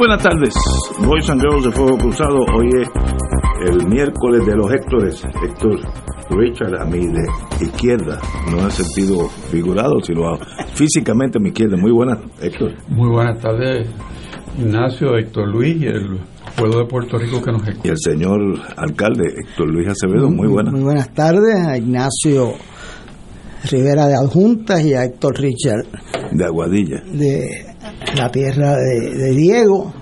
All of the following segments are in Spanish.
Buenas tardes, Boys and Girls de Fuego Cruzado. Hoy es el miércoles de los Héctores. Héctor Richard a mi de izquierda, no en sentido figurado, sino físicamente a mi izquierda. Muy buenas, Héctor. Muy buenas tardes, Ignacio, Héctor Luis y el pueblo de Puerto Rico que nos escucha. Y el señor alcalde, Héctor Luis Acevedo. Muy buenas. Muy buenas tardes a Ignacio Rivera de Adjuntas y a Héctor Richard De Aguadilla. de la tierra de, de Diego,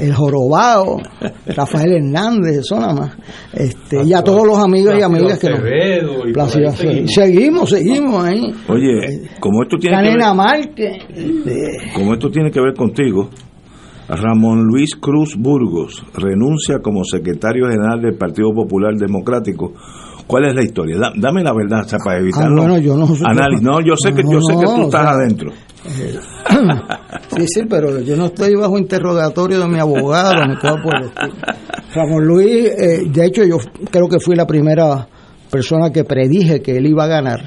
el Jorobado, Rafael Hernández, eso nada más. Este, y a todos los amigos y amigas que nos. Seguimos. Seguimos, seguimos ahí. Oye, como esto tiene que ver, este, como esto tiene que ver contigo, Ramón Luis Cruz Burgos renuncia como secretario general del Partido Popular Democrático. ¿Cuál es la historia? Da- dame la verdad, o sea, para evitar Ah, bueno, yo no sé- análisis. No, yo sé que No, yo sé que tú estás sea, adentro. Sí, sí, pero yo no estoy bajo interrogatorio de mi abogado ni todo por el. Ramón Luis, eh, de hecho, yo creo que fui la primera persona que predije que él iba a ganar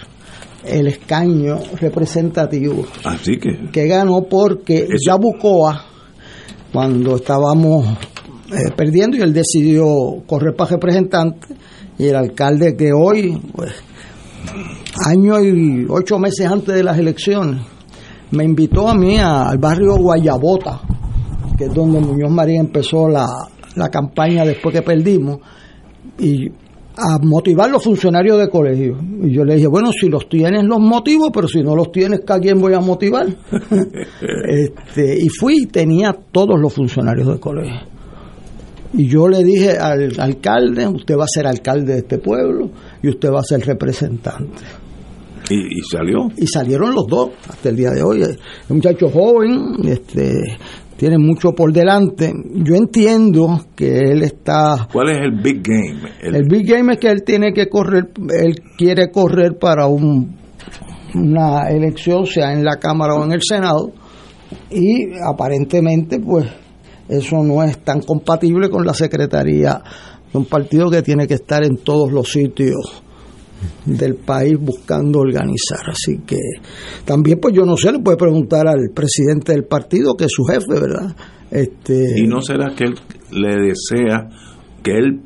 el escaño representativo, Así que que ganó porque Eso- Yabucoa, cuando estábamos eh, perdiendo, y él decidió correr para representante, y el alcalde que hoy, pues, año y ocho meses antes de las elecciones, me invitó a mí a- al barrio Guayabota, que es donde Muñoz María empezó la, la campaña después que perdimos, y a motivar los funcionarios de colegio. Y yo le dije, bueno, si los tienes los motivo, pero si no los tienes, ¿a quién voy a motivar? este, y fui y tenía todos los funcionarios de colegio. Y yo le dije al alcalde, usted va a ser alcalde de este pueblo y usted va a ser representante y, y salió. y salieron los dos hasta el día de hoy. Es un muchacho joven, este, tiene mucho por delante. Yo entiendo que él está. ¿Cuál es el big game? El- El big game es que él tiene que correr, él quiere correr para un, una elección, sea en la Cámara o en el Senado, y aparentemente, pues, eso no es tan compatible con la secretaría de un partido que tiene que estar en todos los sitios del país buscando organizar. Así que también, pues yo no sé, le puede preguntar al presidente del partido, que es su jefe, ¿verdad? Este, ¿Y no será que él le desea que él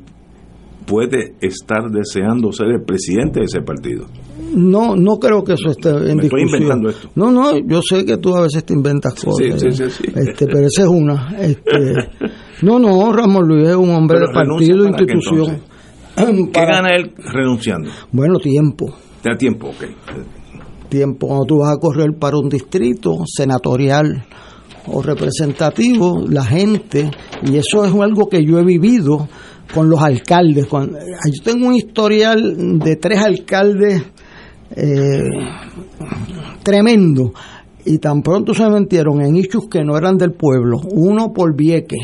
puede estar deseando ser el presidente de ese partido? No, no creo que eso esté en Me estoy discusión. inventando esto. No, no, yo sé que tú a veces te inventas cosas. sí, sí, sí. Este, pero esa es una. Este, no, no, Ramón Luis es un hombre Pero de partido, qué, institución. ¿Qué gana él renunciando? Bueno, tiempo. Te da tiempo, ok. tiempo cuando tú vas a correr para un distrito senatorial o representativo, la gente, y eso es algo que yo he vivido con los alcaldes. Cuando, yo tengo un historial de tres alcaldes eh, tremendo, y tan pronto se metieron en issues que no eran del pueblo, uno por Vieques,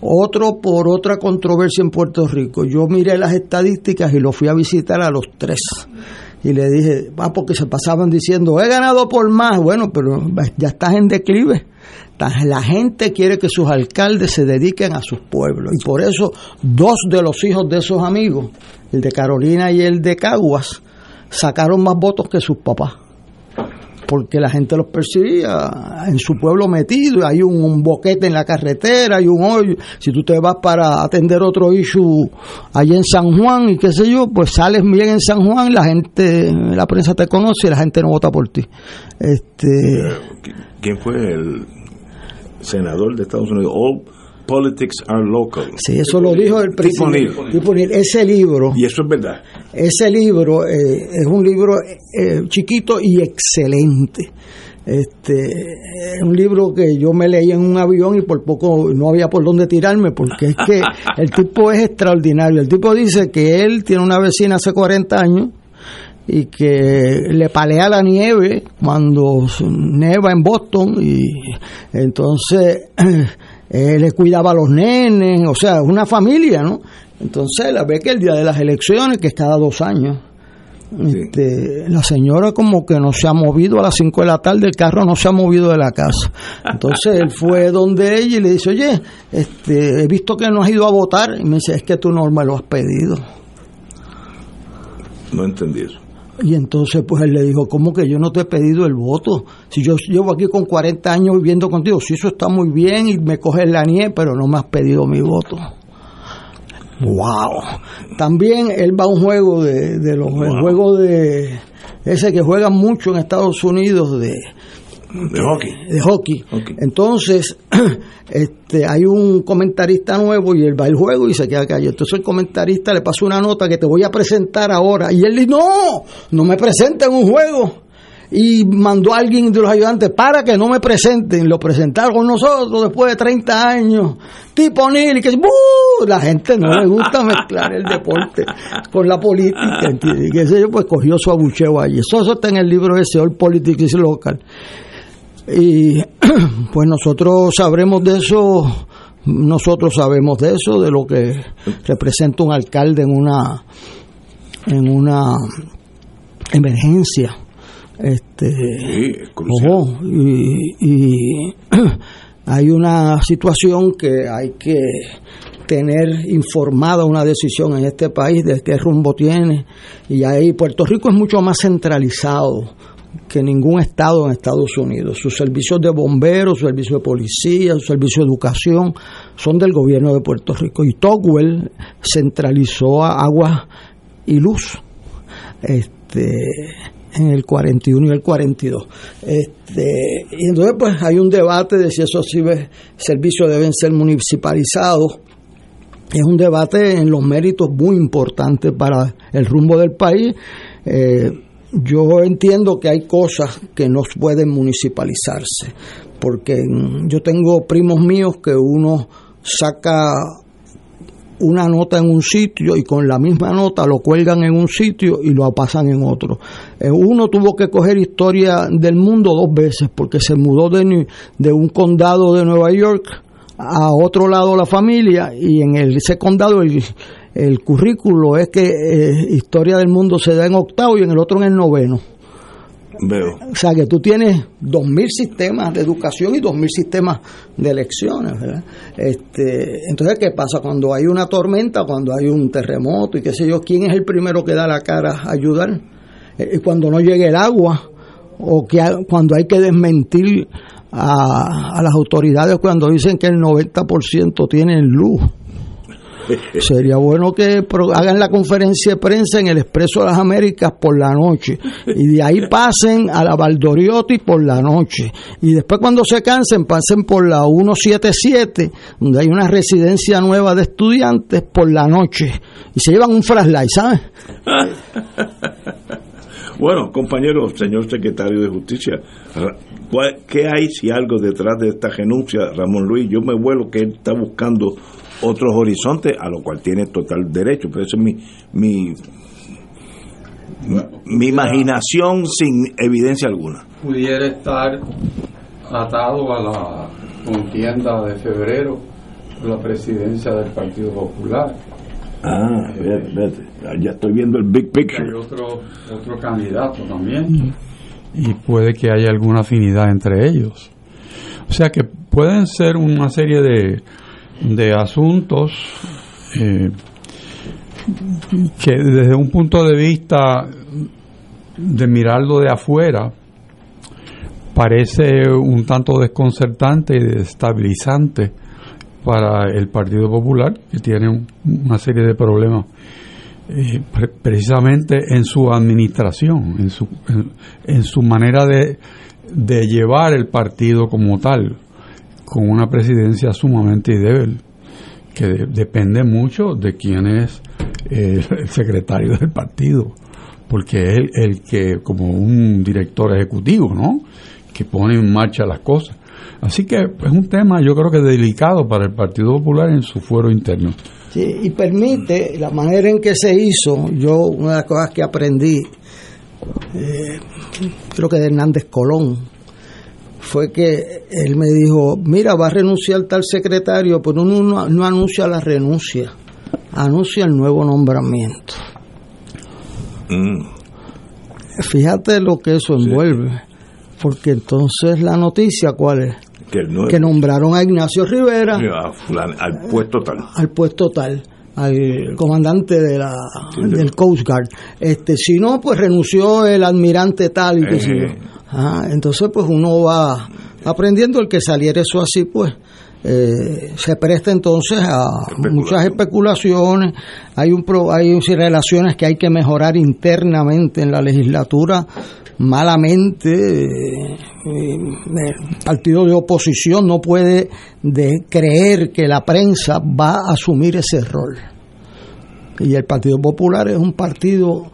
otro por otra controversia en Puerto Rico. Yo miré las estadísticas y lo fui a visitar a los tres. Y le dije, ah, porque se pasaban diciendo, he ganado por más. Bueno, pero ya estás en declive. La gente quiere que sus alcaldes se dediquen a sus pueblos. Y por eso, dos de los hijos de esos amigos, el de Carolina y el de Caguas, sacaron más votos que sus papás. porque la gente los percibía en su pueblo metido, hay un, boquete en la carretera, hay un hoyo, si tú te vas para atender otro issue allí en San Juan y qué sé yo, pues sales bien en San Juan, la gente, la prensa te conoce y la gente no vota por ti. Este, ¿Quién fue el senador de Estados Unidos? Politics are local. Sí, eso lo dijo el presidente. Tipo ese libro. Y eso es verdad. Ese libro eh, es un libro eh, chiquito y excelente. Este, es un libro que yo me leí en un avión y por poco no había por dónde tirarme porque es que el tipo es extraordinario. El tipo dice que él tiene una vecina hace 40 años y que le palea la nieve cuando neva en Boston y entonces él le cuidaba a los nenes, o sea, una familia, ¿no? Entonces la ve que el día de las elecciones, que es cada dos años, este, la señora como que no se ha movido a las 5 de la tarde, el carro no se ha movido de la casa. Entonces él fue donde ella y le dice, oye, este, he visto que no has ido a votar. Y me dice, es que tú no me lo has pedido. No entendí eso. Y entonces pues él le dijo, ¿cómo que yo no te he pedido el voto? Si yo llevo aquí con 40 años viviendo contigo, si eso está muy bien y me coges la nieve, pero no me has pedido mi voto. Wow. También él va a un juego de, de los juegos de ese que juegan mucho en Estados Unidos de de hockey. De hockey. Entonces, este, hay un comentarista nuevo y él va al juego y se queda callado. Entonces el comentarista le pasa una nota que te voy a presentar ahora. Y él dice, no, no me presenten un juego. Y mandó a alguien de los ayudantes para que no me presenten. Lo presentaron con nosotros después de 30 años. Tipo Neil, que la gente no le gusta mezclar el deporte con la política. Y que sé yo, pues cogió su abucheo allí. Eso, eso está en el libro ese, All Politics Local. Y pues nosotros sabremos de eso, nosotros sabemos de eso, de lo que representa un alcalde en una en una emergencia. Este, y, y hay una situación que hay que tener informada una decisión en este país de qué rumbo tiene y ahí Puerto Rico es mucho más centralizado que ningún estado en Estados Unidos. Sus servicios de bomberos, sus servicios de policía, sus servicios de educación son del gobierno de Puerto Rico. Y Togwell centralizó agua y luz este, en el 41 y el 42. Este, y entonces pues hay un debate de si esos servicios deben ser municipalizados. Es un debate en los méritos muy importantes para el rumbo del país. Eh, yo entiendo que hay cosas que no pueden municipalizarse, porque yo tengo primos míos que uno saca una nota en un sitio y con la misma nota lo cuelgan en un sitio y lo pasan en otro. Eh, uno tuvo que coger historia del mundo dos veces porque se mudó de, de un condado de Nueva York a otro lado la familia y en ese condado el, el currículo es que eh, Historia del Mundo se da en octavo y en el otro en el noveno. Veo. O sea que tú tienes dos mil sistemas de educación y dos mil sistemas de elecciones, ¿verdad? Este, entonces, ¿qué pasa cuando hay una tormenta, cuando hay un terremoto y qué sé yo? ¿Quién es el primero que da la cara a ayudar? Eh, cuando no llegue el agua o que cuando hay que desmentir a, a las autoridades cuando dicen que el 90% tienen luz. Sería bueno que hagan la conferencia de prensa en el Expreso de las Américas por la noche y de ahí pasen a la Valdoriotti por la noche y después cuando se cansen pasen por la 177 donde hay una residencia nueva de estudiantes por la noche y se llevan un flashlight, ¿sabes? Bueno, compañero, señor secretario de Justicia, ¿qué hay si algo detrás de esta renuncia, Ramón Luis? Yo me vuelo que él está buscando otros horizontes, a lo cual tiene total derecho, pero eso es mi, mi, mi imaginación sin evidencia alguna. Pudiera estar atado a la contienda de febrero la presidencia del Partido Popular. Ah, vete, ya estoy viendo el big picture. Hay otro, otro candidato también. Y puede que haya alguna afinidad entre ellos. O sea que pueden ser una serie de de asuntos eh, que desde un punto de vista de mirarlo de afuera parece un tanto desconcertante y desestabilizante para el Partido Popular, que tiene una serie de problemas eh, precisamente en su administración, en su, en, su manera de, de, llevar el partido como tal, con una presidencia sumamente débil, que depende mucho de quién es el secretario del partido, porque es el, el que, como un director ejecutivo, ¿no? que pone en marcha las cosas. Así que es un tema yo creo que delicado para el Partido Popular en su fuero interno. Sí, y permite la manera en que se hizo, yo una de las cosas que aprendí, eh, creo que de Hernández Colón, fue que él me dijo, mira, va a renunciar tal secretario, pero uno no, anuncia la renuncia, anuncia el nuevo nombramiento. Mm. Fíjate lo que eso envuelve, porque entonces la noticia, ¿cuál es? que, nombraron a Ignacio Rivera al puesto tal. Al puesto tal al comandante de la del Coast Guard. Este, si no, pues renunció el almirante tal y eh. Ah, entonces pues uno va aprendiendo el que saliera eso así, pues eh, se presta entonces a muchas especulaciones. Hay un hay relaciones que hay que mejorar internamente en la legislatura malamente eh, el partido de oposición no puede de creer que la prensa va a asumir ese rol. Y el Partido Popular es un partido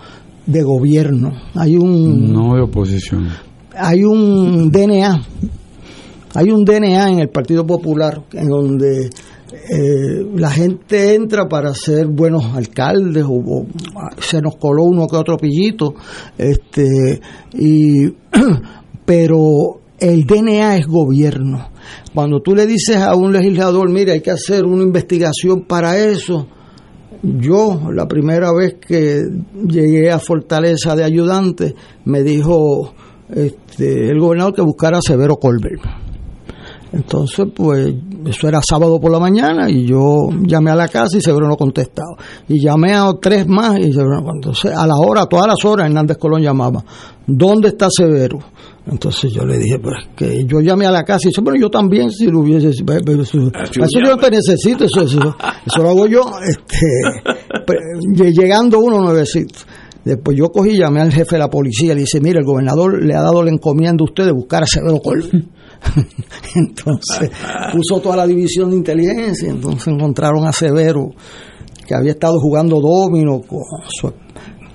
de gobierno. Hay un no de oposición. Hay un DNA. Hay un DNA en el Partido Popular en donde eh, la gente entra para ser buenos alcaldes o, se nos coló uno que otro pillito este y pero el DNA es gobierno cuando tú le dices a un legislador mira hay que hacer una investigación para eso yo la primera vez que llegué a Fortaleza de ayudante me dijo este, el gobernador que buscara a Severo Colbert entonces, pues, eso era sábado por la mañana y yo llamé a la casa y Severo no contestaba. Y llamé a tres más y Severo no Entonces, a la hora, a todas las horas, Hernández Colón llamaba. ¿Dónde está Severo? Entonces yo le dije, pues que yo llamé a la casa y dice, bueno, yo también si lo hubiese, eso, yo no te necesito, eso, eso, eso, lo hago yo, este, llegando uno nuevecito. Después yo cogí llamé al jefe de la policía y le dice, mire, el gobernador le ha dado la encomienda a usted de buscar a Severo Colón. entonces puso toda la división de inteligencia, entonces encontraron a Severo, que había estado jugando domino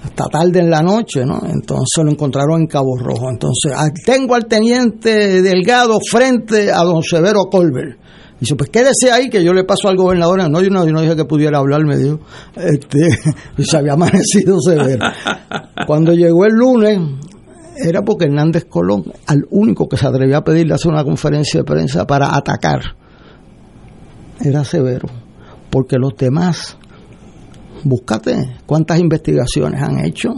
hasta tarde en la noche, ¿no? Entonces lo encontraron en Cabo Rojo. Entonces, tengo al teniente Delgado frente a don Severo Colbert. Dice, pues quédese ahí que yo le paso al gobernador. No, yo no, yo no dije que pudiera hablar, me dijo. Este, se había amanecido severo. Cuando llegó el lunes, era porque Hernández Colón, al único que se atrevió a pedirle hacer una conferencia de prensa para atacar, era severo. Porque los demás, búscate cuántas investigaciones han hecho,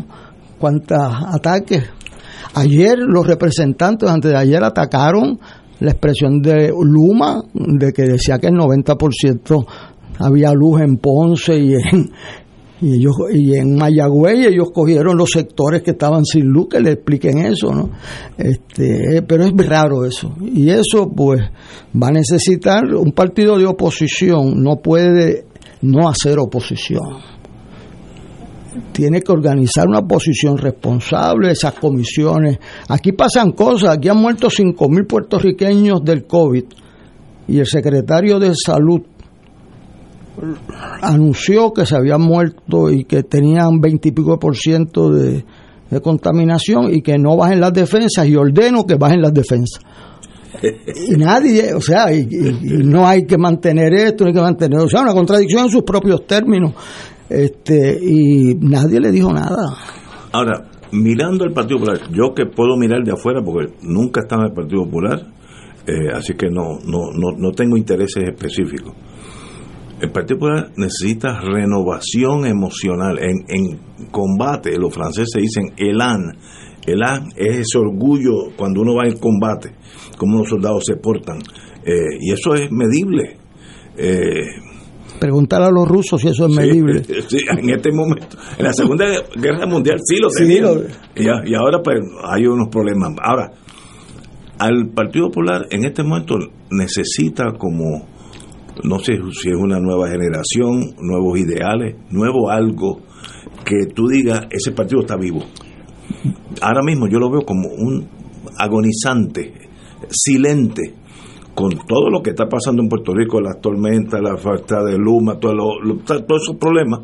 cuántos ataques. Ayer los representantes, antes de ayer, atacaron la expresión de Luma, de que decía que el 90% había luz en Ponce y en, y ellos y en Mayagüey ellos cogieron los sectores que estaban sin luz que le expliquen eso no este pero es raro eso. Y eso pues va a necesitar un partido de oposición no puede no hacer oposición tiene que organizar una oposición responsable, esas comisiones. Aquí pasan cosas, aquí han muerto 5.000 puertorriqueños del COVID y el secretario de Salud anunció que se habían muerto y que tenían veintipico por ciento de, contaminación y que no bajen las defensas y ordeno que bajen las defensas. Y nadie, o sea, y, no hay que mantener esto, no hay que mantener, o sea, una contradicción en sus propios términos. Este, y nadie le dijo nada. Ahora, mirando el Partido Popular, yo que puedo mirar de afuera porque nunca estaba en el Partido Popular, eh, así que no, no, no, no tengo intereses específicos el Partido Popular necesita renovación emocional. En, en combate, los franceses dicen elan. Elan es ese orgullo cuando uno va en combate, cómo los soldados se portan. Eh, y eso es medible. Eh, Preguntar a los rusos si eso es medible. Sí, en este momento. En la Segunda Guerra Mundial sí lo tenían. y, y, ahora pues hay unos problemas. Ahora, al Partido Popular en este momento necesita como, no sé si es una nueva generación, nuevos ideales, nuevo algo, que tú digas, ese partido está vivo. Ahora mismo yo lo veo como un agonizante, silente, con todo lo que está pasando en Puerto Rico, las tormentas, la falta de luma, todo todos esos problemas,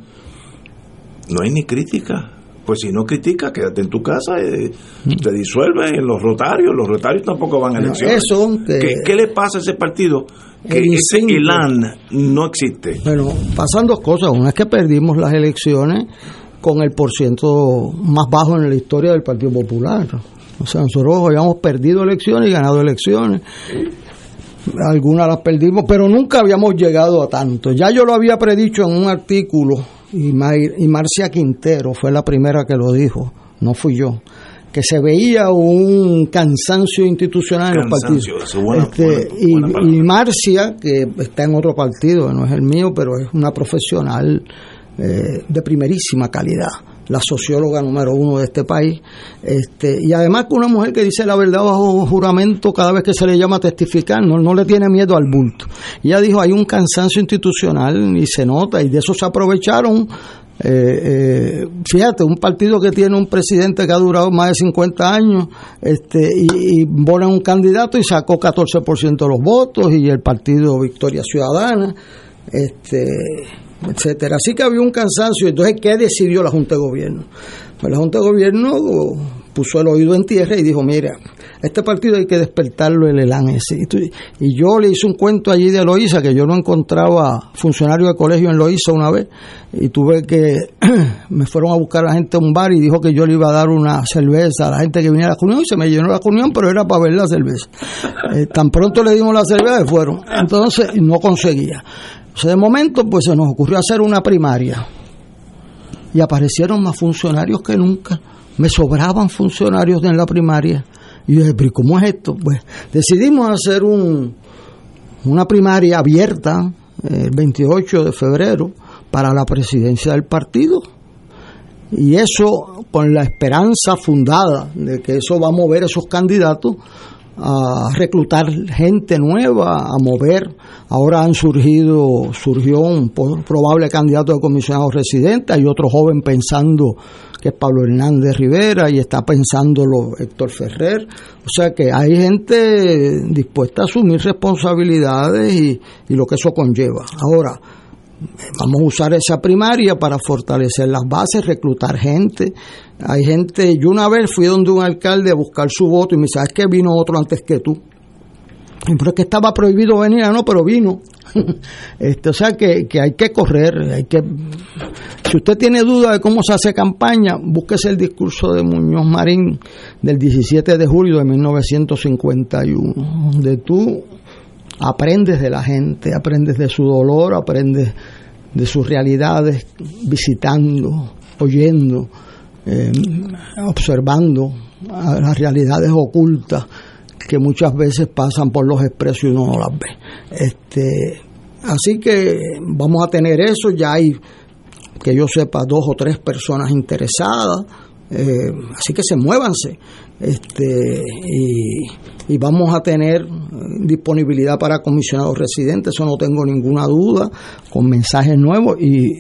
no hay ni crítica. Pues si no critica, quédate en tu casa, eh, te disuelve en los rotarios, los rotarios tampoco van a elecciones. ¿Qué, le pasa a ese partido? Que ese elan no existe. Bueno, pasan dos cosas. Una es que perdimos las elecciones con el porciento más bajo en la historia del Partido Popular. O sea, nosotros habíamos perdido elecciones y ganado elecciones. Algunas las perdimos, pero nunca habíamos llegado a tanto. Ya yo lo había predicho en un artículo y, y Marcia Quintero fue la primera que lo dijo, no fui yo que se veía un cansancio institucional en los partidos. Este, y, Marcia, que está en otro partido, no es el mío, pero es una profesional eh, de primerísima calidad la socióloga número uno de este país, este, y además que una mujer que dice la verdad bajo juramento cada vez que se le llama a testificar, no, le tiene miedo al bulto. Ella dijo, hay un cansancio institucional y se nota, y de eso se aprovecharon eh, eh, fíjate, un partido que tiene un presidente que ha durado más de 50 años este, y, y pone un candidato y sacó 14% de los votos y el partido Victoria Ciudadana. Este, etcétera. Así que había un cansancio. Entonces, ¿qué decidió la Junta de Gobierno? Pues la Junta de Gobierno puso el oído en tierra y dijo, mira, este partido hay que despertarlo el ELAN ese. Y yo le hice un cuento allí de Loíza, que yo no encontraba funcionario de colegio en Loíza una vez, y tuve que, me fueron a buscar a la gente a un bar y dijo que yo le iba a dar una cerveza a la gente que viniera a la reunión, y se me llenó la reunión, pero era para ver la cerveza. Eh, tan pronto le dimos la cerveza, y fueron. Entonces, no conseguía de momento, pues se nos ocurrió hacer una primaria. Y aparecieron más funcionarios que nunca. Me sobraban funcionarios en la primaria. Y yo dije, pero ¿cómo es esto? Pues decidimos hacer un, una primaria abierta el 28 de febrero para la presidencia del partido. Y eso con la esperanza fundada de que eso va a mover esos candidatos a reclutar gente nueva, a mover. Ahora han surgido, surgió un probable candidato de comisionado residente, hay otro joven pensando que es Pablo Hernández Rivera y está pensándolo Héctor Ferrer. O sea que hay gente dispuesta a asumir responsabilidades y, y lo que eso conlleva. Ahora, vamos a usar esa primaria para fortalecer las bases, reclutar gente, hay gente, yo una vez fui donde un alcalde a buscar su voto y me dice, ¿sabes que vino otro antes que tú? Pero es que estaba prohibido venir, ah, no, pero vino. este, o sea que, que, hay que correr, hay que... Si usted tiene duda de cómo se hace campaña, búsquese el discurso de Muñoz Marín del 17 de julio de 1951, donde tú aprendes de la gente, aprendes de su dolor, aprendes de sus realidades, visitando, oyendo eh, observando las realidades ocultas que muchas veces pasan por los expresos y uno no las ve. Este, así que vamos a tener eso, ya hay, que yo sepa, dos o tres personas interesadas, eh, así que se muévanse. Este, y, y, vamos a tener disponibilidad para comisionados residentes, eso no tengo ninguna duda, con mensajes nuevos y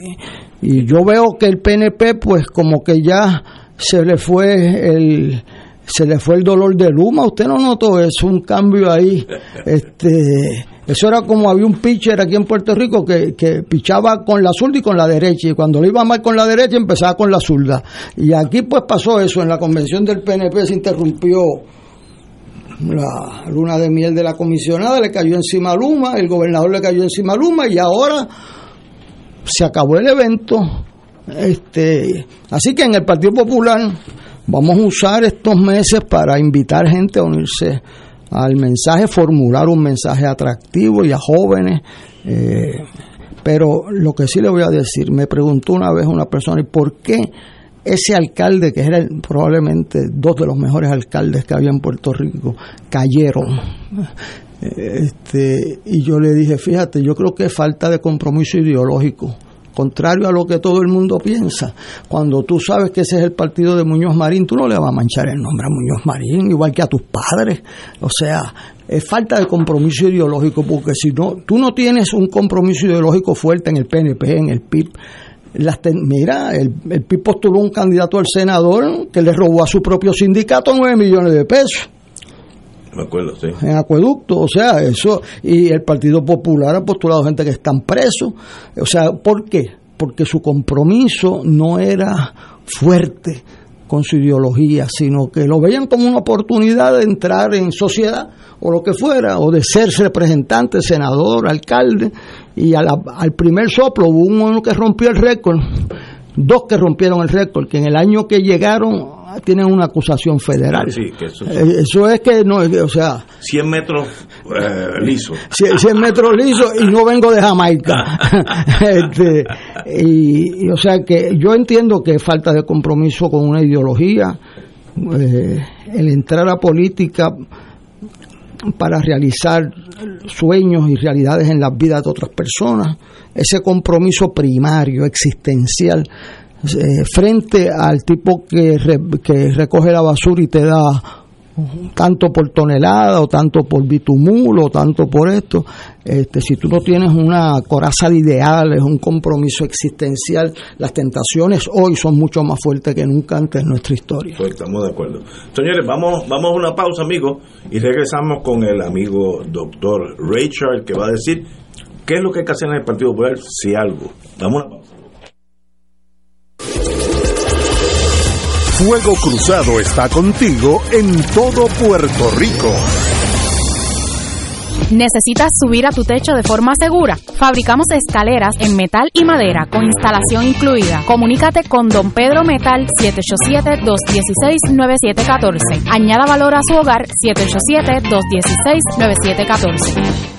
y yo veo que el PNP pues como que ya se le fue el se le fue el dolor de Luma, usted no notó eso, un cambio ahí, este eso era como había un pitcher aquí en Puerto Rico que, que pichaba con la zurda y con la derecha, y cuando le iba mal con la derecha empezaba con la zurda. Y aquí pues pasó eso, en la convención del PNP se interrumpió la luna de miel de la comisionada, le cayó encima a Luma, el gobernador le cayó encima a Luma, y ahora se acabó el evento. Este, así que en el Partido Popular vamos a usar estos meses para invitar gente a unirse al mensaje, formular un mensaje atractivo y a jóvenes. Eh, pero lo que sí le voy a decir, me preguntó una vez una persona, ¿y por qué ese alcalde, que era probablemente dos de los mejores alcaldes que había en Puerto Rico, cayeron? Este, y yo le dije, fíjate, yo creo que falta de compromiso ideológico contrario a lo que todo el mundo piensa, cuando tú sabes que ese es el partido de Muñoz Marín, tú no le vas a manchar el nombre a Muñoz Marín, igual que a tus padres. O sea, es falta de compromiso ideológico, porque si no, tú no tienes un compromiso ideológico fuerte en el PNP, en el PIB, las mira, el, el PIB postuló un candidato al senador que le robó a su propio sindicato 9 millones de pesos. Me acuerdo, sí. En acueducto, o sea, eso. Y el Partido Popular ha postulado gente que están presos. O sea, ¿por qué? Porque su compromiso no era fuerte con su ideología, sino que lo veían como una oportunidad de entrar en sociedad o lo que fuera, o de ser representante, senador, alcalde, y al primer soplo hubo uno que rompió el récord, dos que rompieron el récord, que en el año que llegaron tienen una acusación federal. Sí, que eso, Eh, Eso es que no, o sea, 100 metros eh, liso. 100, 100 metros lisos y no vengo de Jamaica. Este, y, y, o sea que yo entiendo que falta de compromiso con una ideología, eh, el entrar a política para realizar sueños y realidades en las vidas de otras personas, ese compromiso primario, existencial, eh, frente al tipo que, re, que recoge la basura y te da tanto por tonelada o tanto por bitumulo o tanto por esto este si tú no tienes una coraza de ideales un compromiso existencial las tentaciones hoy son mucho más fuertes que nunca antes en nuestra historia. Pues estamos de acuerdo. Señores vamos vamos a una pausa amigos y regresamos con el amigo doctor Richard que va a decir qué es lo que hay que hacer en el Partido Popular si algo. Damos una pausa Fuego Cruzado está contigo en todo Puerto Rico. ¿Necesitas subir a tu techo de forma segura? Fabricamos escaleras en metal y madera con instalación incluida. Comunícate con Don Pedro Metal 787-216-9714. Añada valor a su hogar 787-216-9714.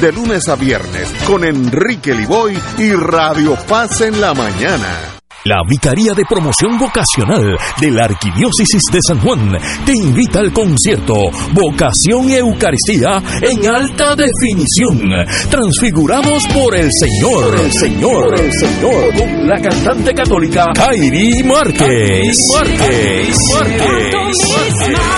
de lunes a viernes con Enrique Liboy y Radio Paz en la mañana. La Vicaría de Promoción Vocacional de la Arquidiócesis de San Juan te invita al concierto Vocación y Eucaristía en alta definición, transfigurados por el Señor, el Señor, el Señor, con la cantante católica Kairi Márquez. Márquez. Márquez.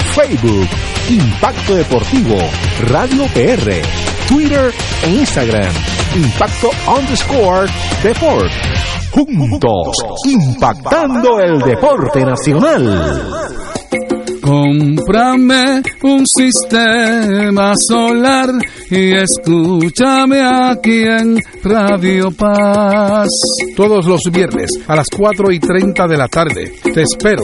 Facebook Impacto Deportivo Radio PR Twitter e Instagram Impacto underscore Deport juntos, impactando el deporte nacional. Cómprame un sistema solar y escúchame aquí en Radio Paz. Todos los viernes a las 4 y 30 de la tarde te espero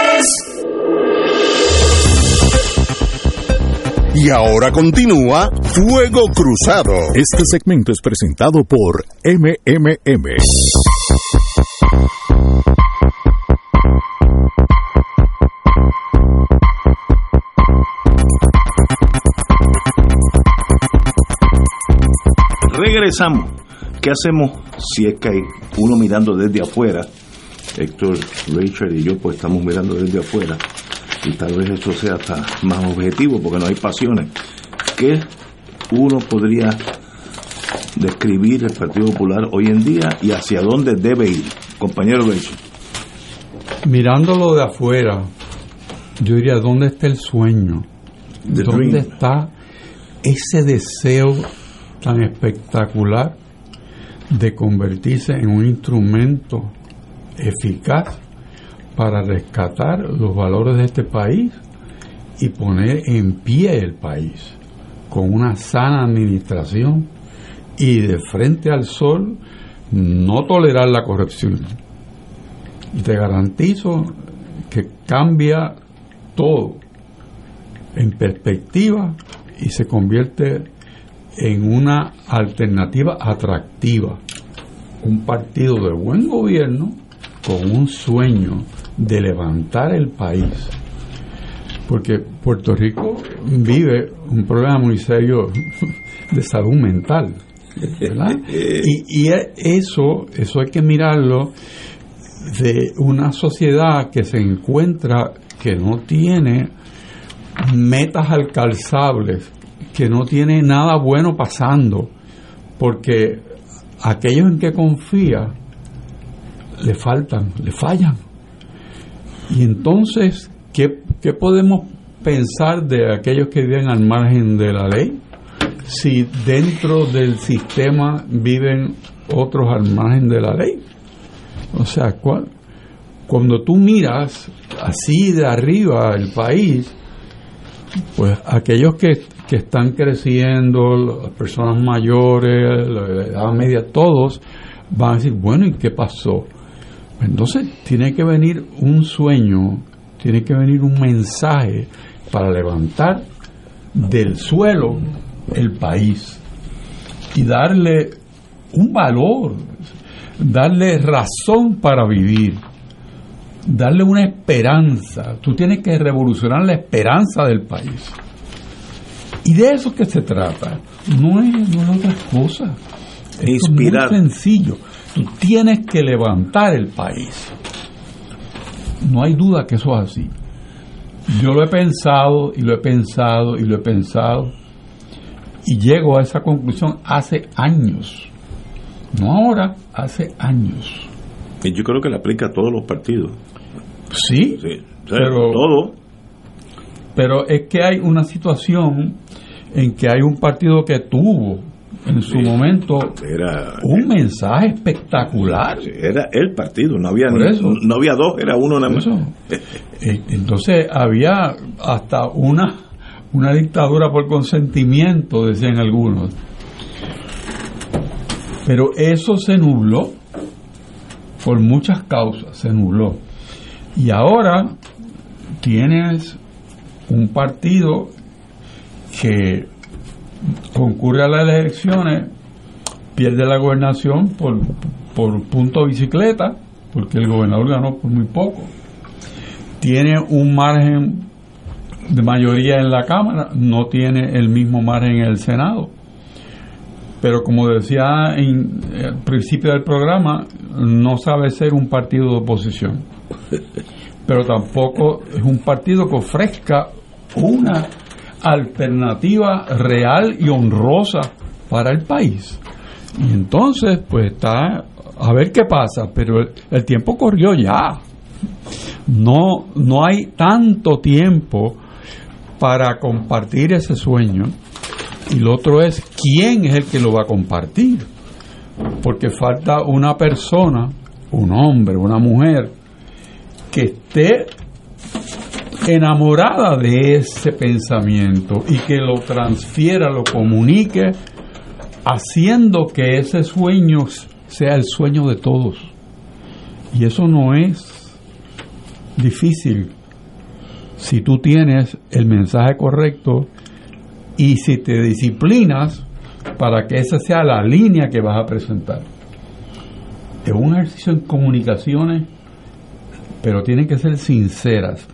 Y ahora continúa Fuego Cruzado. Este segmento es presentado por MMM. Regresamos. ¿Qué hacemos si es que hay uno mirando desde afuera? Héctor, Rachel y yo pues estamos mirando desde afuera y tal vez eso sea hasta más objetivo porque no hay pasiones. ¿Qué uno podría describir el Partido Popular hoy en día y hacia dónde debe ir? Compañero Rachel. Mirándolo de afuera, yo diría, ¿dónde está el sueño? ¿Dónde está ese deseo tan espectacular de convertirse en un instrumento eficaz para rescatar los valores de este país y poner en pie el país con una sana administración y de frente al sol no tolerar la corrupción. Y te garantizo que cambia todo en perspectiva y se convierte en una alternativa atractiva. Un partido de buen gobierno con un sueño de levantar el país. Porque Puerto Rico vive un problema muy serio de salud mental. Y, y eso, eso hay que mirarlo de una sociedad que se encuentra que no tiene metas alcanzables, que no tiene nada bueno pasando, porque aquellos en que confía le faltan, le fallan. Y entonces, ¿qué, ¿qué, podemos pensar de aquellos que viven al margen de la ley? Si dentro del sistema viven otros al margen de la ley. O sea, cuando tú miras así de arriba el país, pues aquellos que, que están creciendo, las personas mayores, la edad media, todos van a decir, bueno, ¿y qué pasó? Entonces tiene que venir un sueño, tiene que venir un mensaje para levantar del suelo el país y darle un valor, darle razón para vivir, darle una esperanza. Tú tienes que revolucionar la esperanza del país. Y de eso que se trata. No es, no es otra cosa. Inspirar. Es muy sencillo. Tú tienes que levantar el país. No hay duda que eso es así. Yo lo he pensado y lo he pensado y lo he pensado y llego a esa conclusión hace años. No ahora, hace años. Y yo creo que le aplica a todos los partidos. Sí, pero todo. Pero es que hay una situación en que hay un partido que tuvo en su momento era un mensaje espectacular. Era el partido, no había no había dos, era uno nada más. Eh, entonces había hasta una una dictadura por consentimiento, decían algunos. Pero eso se nubló por muchas causas, se nubló. Y ahora tienes un partido que concurre a las elecciones, pierde la gobernación por, por punto bicicleta, porque el gobernador ganó por muy poco. Tiene un margen de mayoría en la Cámara, no tiene el mismo margen en el Senado. Pero como decía en el principio del programa, no sabe ser un partido de oposición. Pero tampoco es un partido que ofrezca una alternativa real y honrosa para el país. Y entonces, pues está a ver qué pasa, pero el, tiempo corrió ya. No, no hay tanto tiempo para compartir ese sueño. Y lo otro es quién es el que lo va a compartir. Porque falta una persona, un hombre, una mujer, que esté enamorada de ese pensamiento y que lo transfiera, lo comunique, haciendo que ese sueño sea el sueño de todos. Y eso no es difícil si tú tienes el mensaje correcto y si te disciplinas para que esa sea la línea que vas a presentar. Es un ejercicio en comunicaciones, pero tienen que ser sinceras.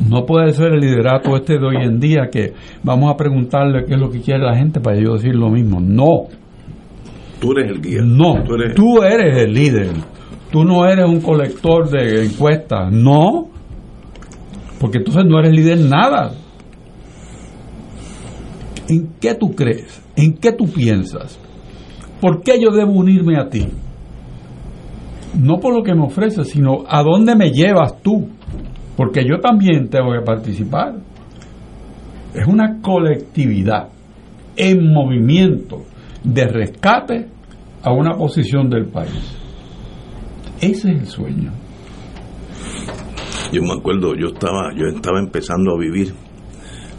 No puede ser el liderato este de hoy en día que vamos a preguntarle qué es lo que quiere la gente para yo decir lo mismo. No. Tú eres el guía. No, tú eres, tú eres el líder. Tú no eres un colector de encuestas. No. Porque entonces no eres líder nada. ¿En qué tú crees? ¿En qué tú piensas? ¿Por qué yo debo unirme a ti? No por lo que me ofreces, sino a dónde me llevas tú. Porque yo también tengo que participar. Es una colectividad en movimiento de rescate a una posición del país. Ese es el sueño. Yo me acuerdo, yo estaba, yo estaba empezando a vivir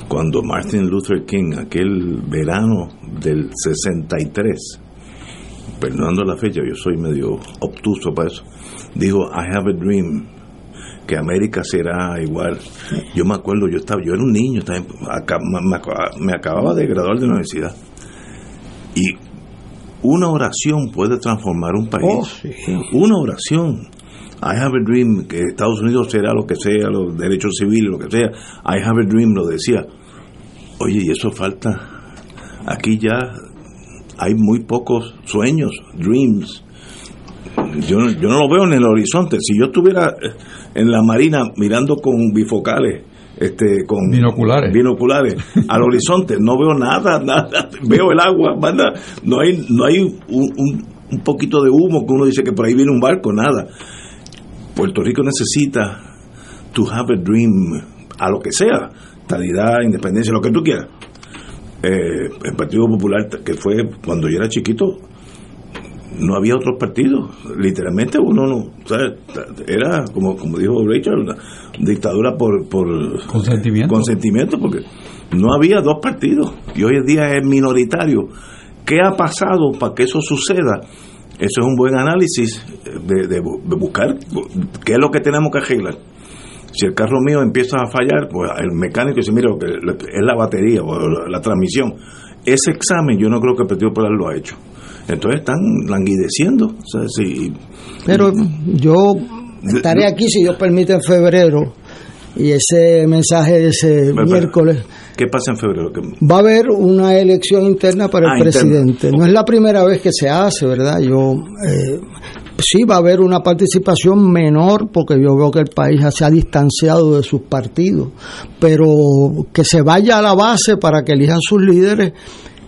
cuando Martin Luther King, aquel verano del 63, perdonando la fecha, yo soy medio obtuso para eso, dijo, I have a dream, que América será igual. Yo me acuerdo, yo estaba, yo era un niño, me, acababa de graduar de la universidad. Y una oración puede transformar un país. Oh, una oración. I have a dream, que Estados Unidos será lo que sea, los derechos civiles, lo que sea. I have a dream, lo decía. Oye, y eso falta. Aquí ya hay muy pocos sueños, dreams. Yo, yo no lo veo en el horizonte. Si yo estuviera eh, en la marina mirando con bifocales, este, con binoculares, binoculares al horizonte, no veo nada, nada. Veo el agua, no hay, no hay un, un poquito de humo que uno dice que por ahí viene un barco, nada. Puerto Rico necesita to have a dream, a lo que sea, estabilidad, independencia, lo que tú quieras. Eh, el Partido Popular, que fue cuando yo era chiquito, no había otros partidos. Literalmente uno no, era como, como dijo Rachel, una dictadura por, por consentimiento. consentimiento, porque no había dos partidos y hoy en día es minoritario. ¿Qué ha pasado para que eso suceda? Eso es un buen análisis de, buscar qué es lo que tenemos que arreglar. Si el carro mío empieza a fallar, pues el mecánico dice, mira, es la batería o la, transmisión. Ese examen yo no creo que el Partido Popular lo ha hecho. Entonces están languideciendo. Pero yo estaré aquí, si Dios permite, en febrero. Y ese mensaje de ese miércoles ¿Qué pasa en febrero? Va a haber una elección interna para el ah, presidente. No es la primera vez que se hace, ¿verdad? Yo eh, sí va a haber una participación menor porque yo veo que el país se ha distanciado de sus partidos, pero que se vaya a la base para que elijan sus líderes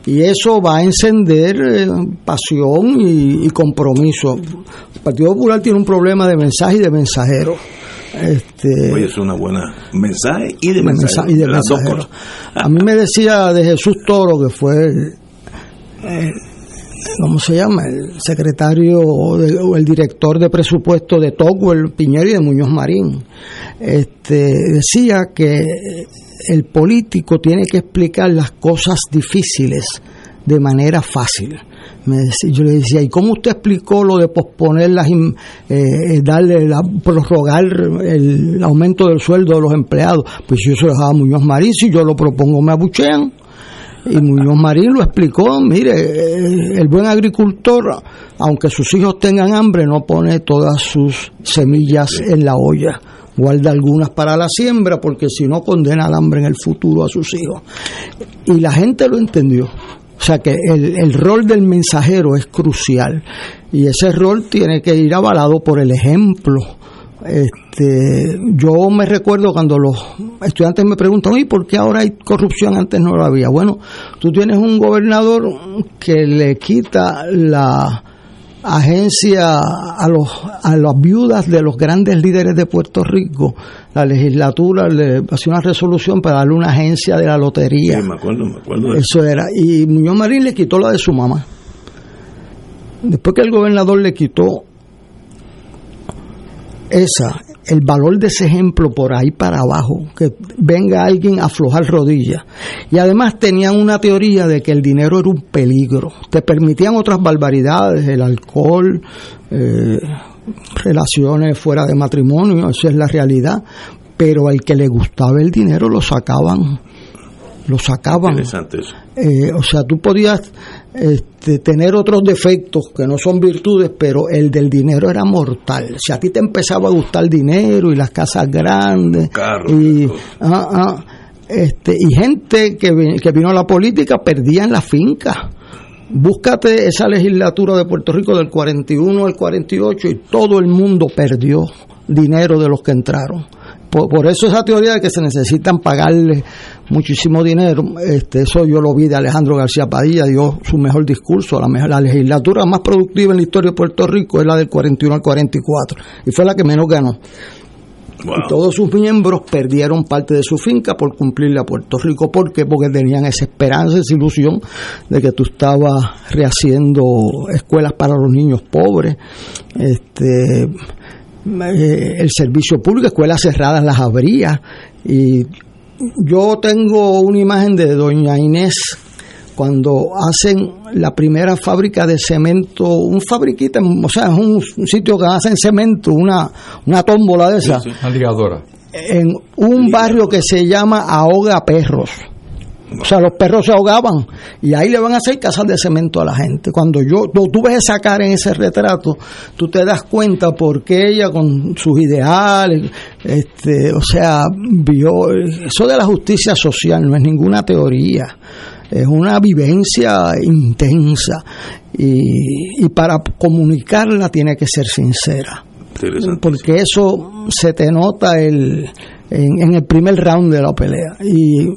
y eso va a encender eh, pasión y, compromiso. El Partido Popular tiene un problema de mensaje y de mensajero. Este, Oye, es una buena mensaje y de mensaje. Y de mensajero. A mí me decía de Jesús Toro, que fue, eh, ¿cómo se llama? El secretario o el director de presupuesto de el Piñero y de Muñoz Marín. Este, decía que el político tiene que explicar las cosas difíciles de manera fácil. Me yo le decía, ¿y cómo usted explicó lo de posponer las, eh, eh, darle, la, prorrogar el, aumento del sueldo de los empleados? Pues yo se lo dejaba a Muñoz Marín, si yo lo propongo me abuchean. Y Muñoz Marín lo explicó, mire, eh, el buen agricultor, aunque sus hijos tengan hambre, no pone todas sus semillas en la olla guarda algunas para la siembra porque si no condena al hambre en el futuro a sus hijos. Y la gente lo entendió. O sea que el, el, rol del mensajero es crucial y ese rol tiene que ir avalado por el ejemplo. Este, yo me recuerdo cuando los estudiantes me preguntan, ¿y por qué ahora hay corrupción? Antes no lo había. Bueno, tú tienes un gobernador que le quita la, agencia a, los, a las viudas de los grandes líderes de Puerto Rico. La legislatura le hacía una resolución para darle una agencia de la lotería. Sí, me acuerdo, me acuerdo. Eso era. Y Muñoz Marín le quitó la de su mamá. Después que el gobernador le quitó esa, el valor de ese ejemplo por ahí para abajo, que venga alguien a aflojar rodillas. Y además tenían una teoría de que el dinero era un peligro. Te permitían otras barbaridades, el alcohol, eh, relaciones fuera de matrimonio, esa es la realidad. Pero al que le gustaba el dinero lo sacaban lo sacaban. Eh, o sea, tú podías este, tener otros defectos que no son virtudes, pero el del dinero era mortal. Si a ti te empezaba a gustar el dinero y las casas grandes y, ah, ah, este, y gente que, que vino a la política perdía en la finca. Búscate esa legislatura de Puerto Rico del 41 al 48 y todo el mundo perdió dinero de los que entraron. Por, eso esa teoría de que se necesitan pagarle muchísimo dinero, este, eso yo lo vi de Alejandro García Padilla, dio su mejor discurso, la, mejor, la legislatura más productiva en la historia de Puerto Rico es la del 41 al 44, y fue la que menos ganó. todos sus miembros perdieron parte de su finca por cumplirle a Puerto Rico. ¿Por qué? Porque tenían esa esperanza, esa ilusión de que tú estabas rehaciendo escuelas para los niños pobres, este, eh, el servicio público, escuelas cerradas las habría. Y yo tengo una imagen de doña Inés cuando hacen la primera fábrica de cemento, un fabriquita, o sea, es un, sitio que hacen cemento, una, una tómbola de esa. En un barrio que se llama Ahoga Perros o sea, los perros se ahogaban y ahí le van a hacer casas de cemento a la gente. Cuando yo, tú ves esa cara en ese retrato, tú te das cuenta por qué ella con sus ideales, este, o sea, vio eso de la justicia social no es ninguna teoría, es una vivencia intensa y, y para comunicarla tiene que ser sincera. Porque eso se te nota el, en, el primer round de la pelea. Y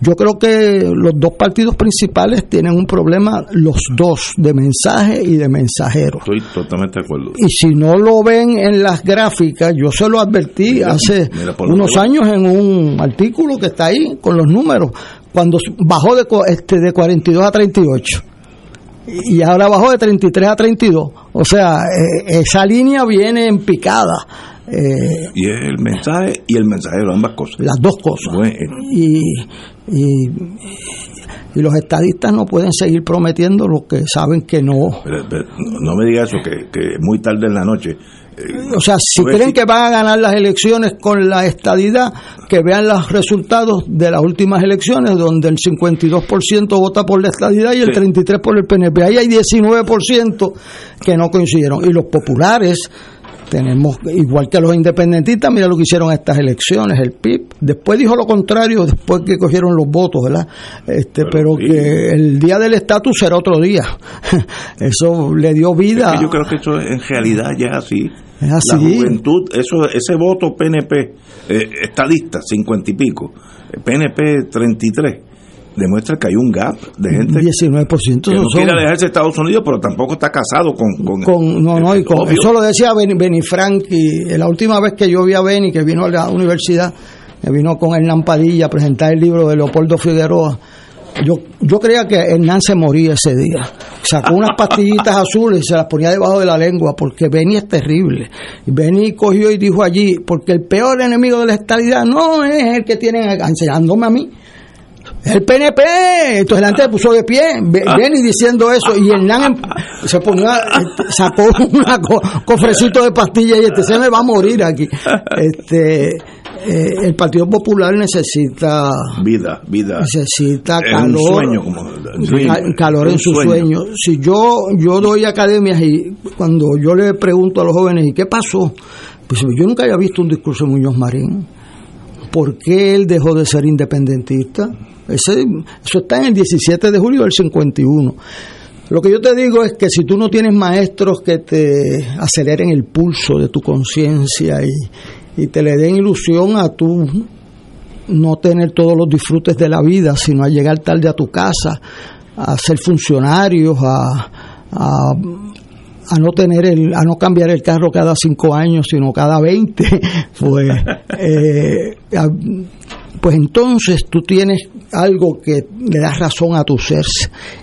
yo creo que los dos partidos principales tienen un problema, los dos, de mensaje y de mensajero. Estoy totalmente de acuerdo. Y si no lo ven en las gráficas, yo se lo advertí hace unos años en un artículo que está ahí con los números, cuando bajó de, este, de 42 a 38 y ahora bajó de 33 a 32. O sea, eh, esa línea viene en picada. Eh, y el mensaje y el mensajero, ambas cosas. Las dos cosas. Y, y, los estadistas no pueden seguir prometiendo lo que saben que no. no me diga eso, que, que muy tarde en la noche o sea, si creen que van a ganar las elecciones con la estadidad, que vean los resultados de las últimas elecciones, donde el 52% vota por la estadidad y el 33% por el PNP. Ahí hay 19% que no coincidieron. Y los populares tenemos, igual que los independentistas, mira lo que hicieron estas elecciones, el PIB. Después dijo lo contrario, después que cogieron los votos, ¿verdad? Este, pero, que el día del estatus será otro día. eso le dio vida. yo creo que eso en realidad ya es así. La juventud, eso, ese voto PNP, eh, estadista, cincuenta y pico, PNP 33, demuestra que hay un gap de gente 19% que no quiere alejarse de Estados Unidos, pero tampoco está casado con... con, no, no, y con, eso lo decía Benny, Frank, y la última vez que yo vi a Benny, que vino a la universidad, me vino con Hernán Padilla a presentar el libro de Leopoldo Figueroa, yo, yo creía que Hernán se moría ese día. Sacó unas pastillitas azules y se las ponía debajo de la lengua porque Benny es terrible. Y Benny cogió y dijo allí, porque el peor enemigo de la estabilidad no es el que tienen enseñándome a mí. El PNP, entonces la gente puso de pie, ah. Benny diciendo eso, y Hernán em, se ponía, este, sacó un cofrecito de pastillas y este se me va a morir aquí. Este, eh, el Partido Popular necesita vida, vida. Necesita calor, calor en su sueño. Si yo yo doy academias y cuando yo le pregunto a los jóvenes, ¿y qué pasó? Pues yo nunca había visto un discurso de Muñoz Marín. ¿Por qué él dejó de ser independentista? Eso está en el 17 de julio del 51. Lo que yo te digo es que si tú no tienes maestros que te aceleren el pulso de tu conciencia y, y te le den ilusión a tú no tener todos los disfrutes de la vida, sino a llegar tarde a tu casa, a ser funcionarios, a, a, no tener el, a no cambiar el carro cada cinco años, sino cada veinte, pues, eh, pues entonces tú tienes algo que le da razón a tu ser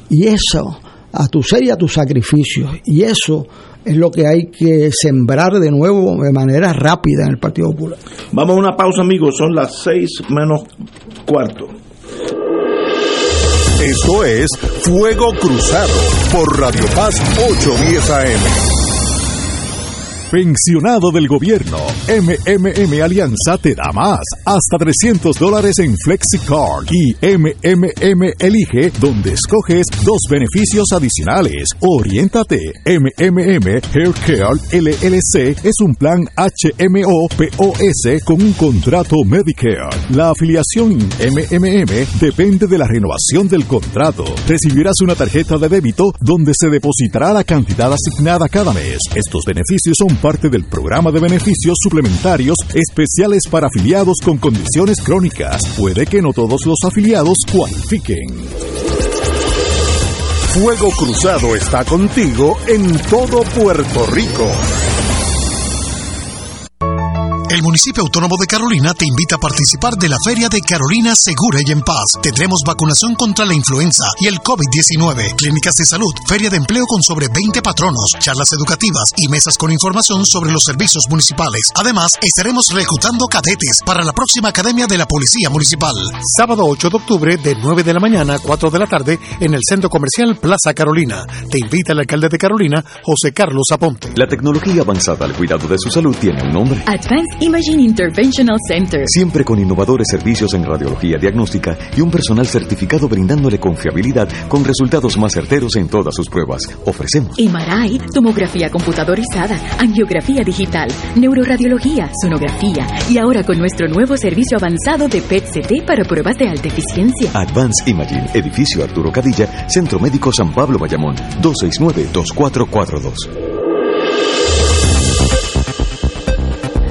y eso, a tu ser y a tus sacrificios, y eso es lo que hay que sembrar de nuevo de manera rápida en el Partido Popular. Vamos a una pausa, amigos. Son las seis menos cuarto. Esto es Fuego Cruzado por Radio Paz 810 AM. Pensionado del gobierno, MMM Alianza te da más, hasta 300 dólares en FlexiCard y MMM Elige, donde escoges dos beneficios adicionales. Oriéntate, MMM Haircare LLC es un plan HMO POS con un contrato Medicare. La afiliación MMM depende de la renovación del contrato. Recibirás una tarjeta de débito donde se depositará la cantidad asignada cada mes. Estos beneficios son parte del programa de beneficios suplementarios especiales para afiliados con condiciones crónicas. Puede que no todos los afiliados cualifiquen. Fuego Cruzado está contigo en todo Puerto Rico. El municipio autónomo de Carolina te invita a participar de la Feria de Carolina Segura y en Paz. Tendremos vacunación contra la influenza y el COVID-19, clínicas de salud, feria de empleo con sobre 20 patronos, charlas educativas y mesas con información sobre los servicios municipales. Además, estaremos reclutando cadetes para la próxima Academia de la Policía Municipal. Sábado 8 de octubre de 9 de la mañana a 4 de la tarde en el Centro Comercial Plaza Carolina. Te invita el alcalde de Carolina, José Carlos Aponte. La tecnología avanzada al cuidado de su salud tiene un nombre. Advanced Imaging Interventional Center. Siempre con innovadores servicios en radiología diagnóstica y un personal certificado brindándole confiabilidad con resultados más certeros en todas sus pruebas. Ofrecemos MRI, tomografía computadorizada, angiografía digital, neuroradiología, sonografía y ahora con nuestro nuevo servicio avanzado de PET-CT para pruebas de alta eficiencia. Advanced Imaging, edificio Arturo Cadilla, Centro Médico San Pablo Bayamón, 269-2442.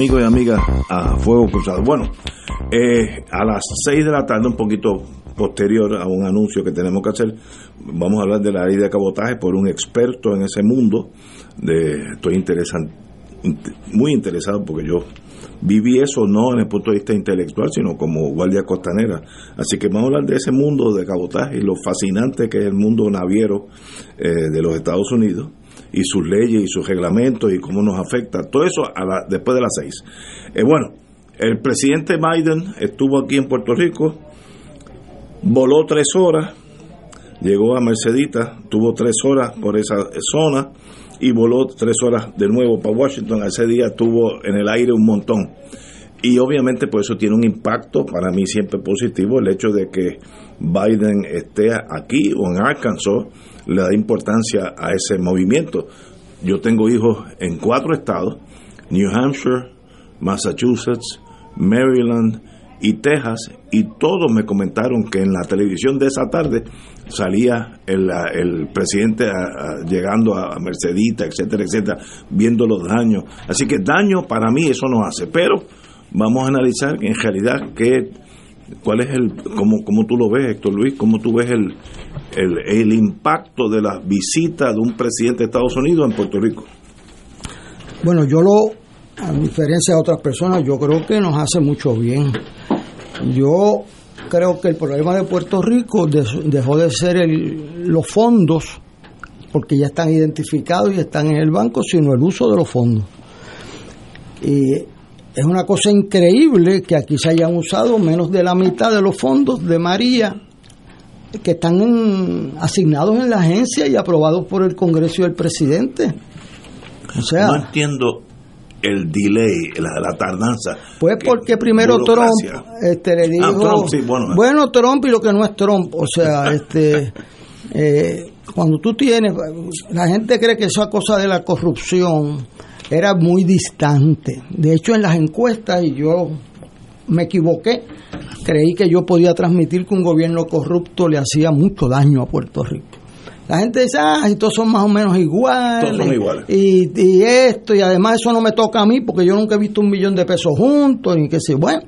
Amigos y amigas a Fuego Cruzado. Bueno, eh, a las 6 de la tarde, un poquito posterior a un anuncio que tenemos que hacer, vamos a hablar de la ley de cabotaje por un experto en ese mundo. De, estoy interesante, muy interesado porque yo viví eso no en el punto de vista intelectual, sino como guardia costanera. Así que vamos a hablar de ese mundo de cabotaje y lo fascinante que es el mundo naviero eh, de los Estados Unidos y sus leyes y sus reglamentos y cómo nos afecta. Todo eso después de las seis. Eh, bueno, el presidente Biden estuvo aquí en Puerto Rico, voló tres horas, llegó a Mercedita, tuvo tres horas por esa zona y voló tres horas de nuevo para Washington. Ese día estuvo en el aire un montón. Y obviamente por eso tiene un impacto para mí siempre positivo el hecho de que Biden esté aquí o en Arkansas le da importancia a ese movimiento. Yo tengo hijos en cuatro estados, New Hampshire, Massachusetts, Maryland y Texas, y todos me comentaron que en la televisión de esa tarde salía el, presidente llegando a, Mercedita, etcétera, etcétera, viendo los daños. Así que daño para mí eso no hace, pero vamos a analizar en realidad qué ¿Cuál es el, cómo, cómo tú lo ves, Héctor Luis? ¿Cómo tú ves el, el, impacto de la visita de un presidente de Estados Unidos en Puerto Rico? Bueno, yo lo, a diferencia de otras personas, yo creo que nos hace mucho bien. Yo creo que el problema de Puerto Rico dejó de ser el, los fondos, porque ya están identificados y están en el banco, sino el uso de los fondos. Y es una cosa increíble que aquí se hayan usado menos de la mitad de los fondos de María que están asignados en la agencia y aprobados por el Congreso y el presidente. O sea, no entiendo el delay, la, tardanza. Pues porque primero Trump este, le ah, dijo, bueno. Trump y lo que no es Trump, o sea, este, eh, cuando tú tienes, la gente cree que esa cosa de la corrupción era muy distante. De hecho, en las encuestas, y yo me equivoqué. Creí que yo podía transmitir que un gobierno corrupto le hacía mucho daño a Puerto Rico. La gente dice, ah, todos son más o menos iguales. Todos son iguales. Y, y esto, y además eso no me toca a mí porque yo nunca he visto un millón de pesos juntos, ni qué sé. Bueno,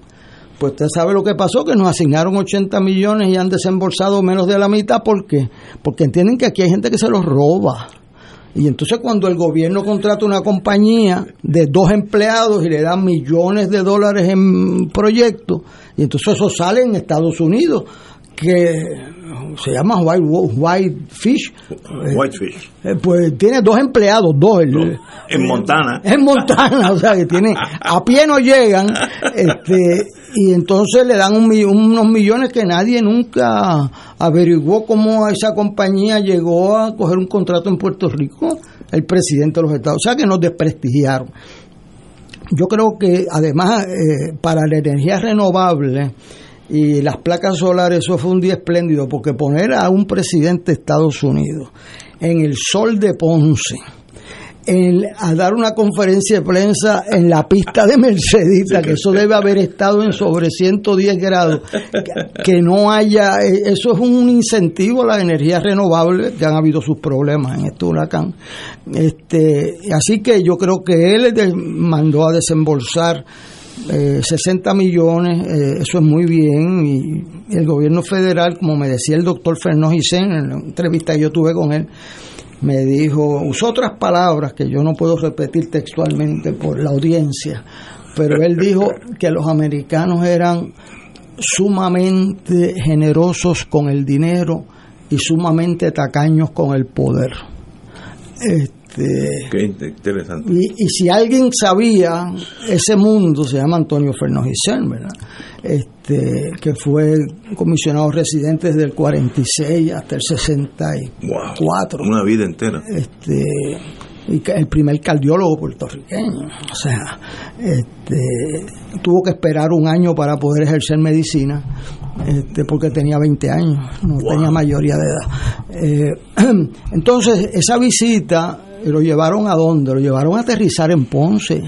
pues usted sabe lo que pasó, que nos asignaron 80 millones y han desembolsado menos de la mitad. ¿Por qué? Porque entienden que aquí hay gente que se los roba. Y entonces cuando el gobierno contrata una compañía de dos empleados y le dan millones de dólares en proyectos, y entonces eso sale en Estados Unidos, que se llama White, White Fish. White Fish. Eh, pues tiene dos empleados, dos. el- En Montana. en Montana, o sea que tiene, a pie no llegan, este, y entonces le dan unos millones que nadie nunca averiguó cómo esa compañía llegó a coger un contrato en Puerto Rico, el presidente de los Estados, o sea que nos desprestigiaron. Yo creo que además eh, para la energía renovable y las placas solares, eso fue un día espléndido, porque poner a un presidente de Estados Unidos en el sol de Ponce, en- a dar una conferencia de prensa en la pista de Mercedita, que eso debe haber estado en sobre 110 grados, que, no haya, eh, eso es un incentivo a la energía renovable, que han habido sus problemas en este huracán. Este, así que yo creo que él mandó a desembolsar eh, 60 millones, eh, eso es muy bien, y el gobierno federal, como me decía el doctor Fernó Gisen en la entrevista que yo tuve con él, me dijo, usó otras palabras que yo no puedo repetir textualmente por la audiencia, pero él dijo que los americanos eran sumamente generosos con el dinero y sumamente tacaños con el poder. Este, Qué interesante. y, y si alguien sabía ese mundo, se llama Antonio Fernández ¿verdad? Este, que fue comisionado residente desde el 46 hasta el 64. Una vida entera. Este, y el primer cardiólogo puertorriqueño. O sea, este, tuvo que esperar un año para poder ejercer medicina, este, porque tenía 20 años, no tenía mayoría de edad. Eh, entonces, esa visita lo llevaron a dónde? Lo llevaron a aterrizar en Ponce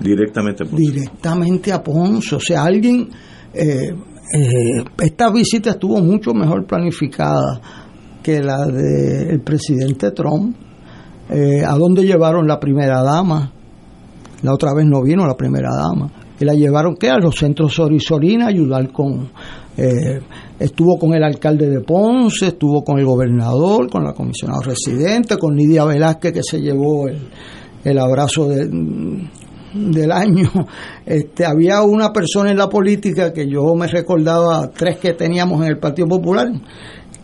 Directamente. directamente a Ponce. O sea, alguien, eh, eh, esta visita estuvo mucho mejor planificada que la del presidente Trump. Eh, ¿A dónde llevaron la primera dama? La otra vez no vino la primera dama. Y la llevaron, ¿qué? A los centros Sorisolina a ayudar con... eh, estuvo con el alcalde de Ponce, estuvo con el gobernador, con la comisionada residente, con Lidia Velázquez que se llevó el, el abrazo de, del año. Este, había una persona en la política que yo me recordaba, tres que teníamos en el Partido Popular,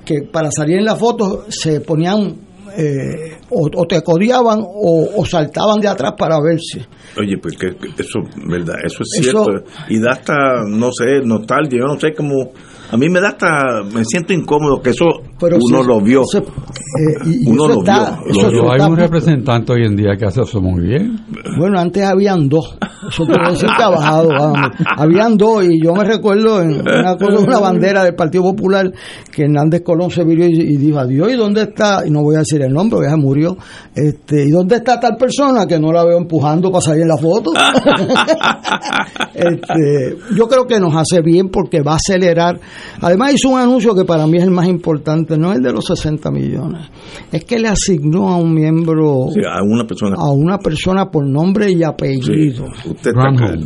que para salir en la foto se ponían eh, o, o te codeaban o, o saltaban de atrás para verse. Oye, pues que, que eso, verdad, eso es Eso- cierto. Y da hasta, no sé, nostalgia, yo no sé cómo. A mí me da hasta, me siento incómodo que eso Pero uno lo vio. eso- eh, y- y uno eso lo está- vio. eso lo hay un representante hoy en día que hace eso muy bien. Bueno, antes habían dos. Eso que ha bajado. vamos. Habían dos y yo me recuerdo en una, cosa, una bandera del Partido Popular que Hernández Colón se vio y, y dijo, adiós, ¿y dónde está? Y no voy a decir el nombre, porque ya murió. Este, ¿Y dónde está tal persona que no la veo empujando para salir en la foto? este, yo creo que nos hace bien porque va a acelerar. Además hizo un anuncio que para mí es el más importante, no es el de los 60 millones, es que le asignó a un miembro Sí, a una persona. a una persona por nombre y apellido, Usted está, a cargo,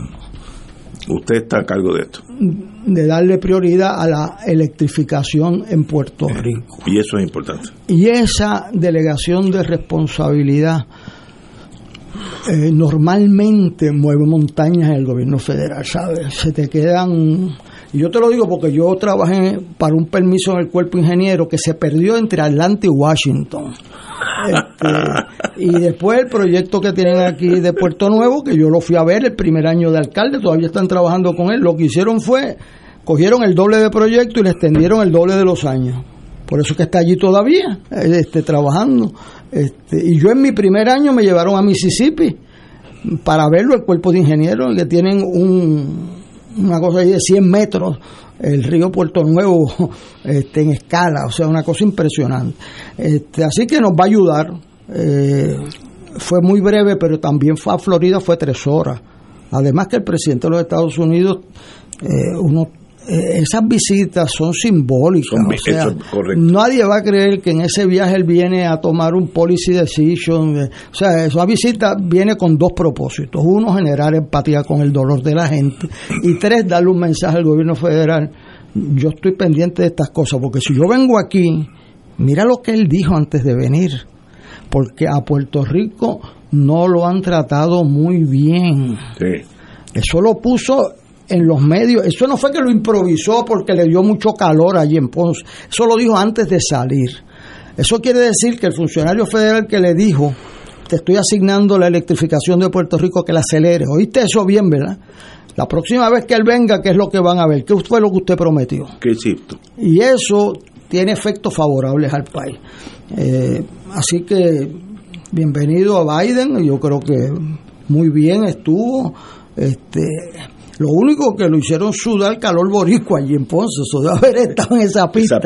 usted está a cargo de esto. de darle prioridad a la electrificación en Puerto Rico. Y eso es importante. Y esa delegación de responsabilidad eh, normalmente mueve montañas en el gobierno federal, ¿sabes? Se te quedan... Y yo te lo digo porque yo trabajé para un permiso en el cuerpo ingeniero que se perdió entre Atlanta y Washington. Este, y después el proyecto que tienen aquí de Puerto Nuevo, que yo lo fui a ver el primer año de alcalde, todavía están trabajando con él, lo que hicieron fue, cogieron el doble de proyecto y le extendieron el doble de los años. Por eso que está allí todavía, eh, este, trabajando. Este, y yo en mi primer año me llevaron a Mississippi para verlo, el cuerpo de ingenieros, que tienen un, una cosa de 100 metros, el río Puerto Nuevo este, en escala, o sea, una cosa impresionante. Este, así que nos va a ayudar. Eh, fue muy breve, pero también fue a Florida, fue tres horas. Además que el presidente de los Estados Unidos, eh, uno eh, esas visitas son simbólicas. o sea, nadie va a creer que en ese viaje él viene a tomar un policy decision. Eh, o sea, esa visita viene con dos propósitos. Uno, generar empatía con el dolor de la gente. Y tres, darle un mensaje al gobierno federal. Yo estoy pendiente de estas cosas, porque si yo vengo aquí, mira lo que él dijo antes de venir. Porque a Puerto Rico no lo han tratado muy bien. Eso lo puso en los medios. Eso no fue que lo improvisó porque le dio mucho calor allí en Ponce. Eso lo dijo antes de salir. Eso quiere decir que el funcionario federal que le dijo, te estoy asignando la electrificación de Puerto Rico, que la acelere. ¿Oíste eso bien, verdad? La próxima vez que él venga, ¿qué es lo que van a ver? ¿Qué fue lo que usted prometió? ¿Qué hiciste? Y eso tiene efectos favorables al país. Eh, así que, bienvenido a Biden. Yo creo que muy bien estuvo. Este, lo único que lo hicieron sudar calor boricua allí en Ponce, eso debe haber estado en esa pista.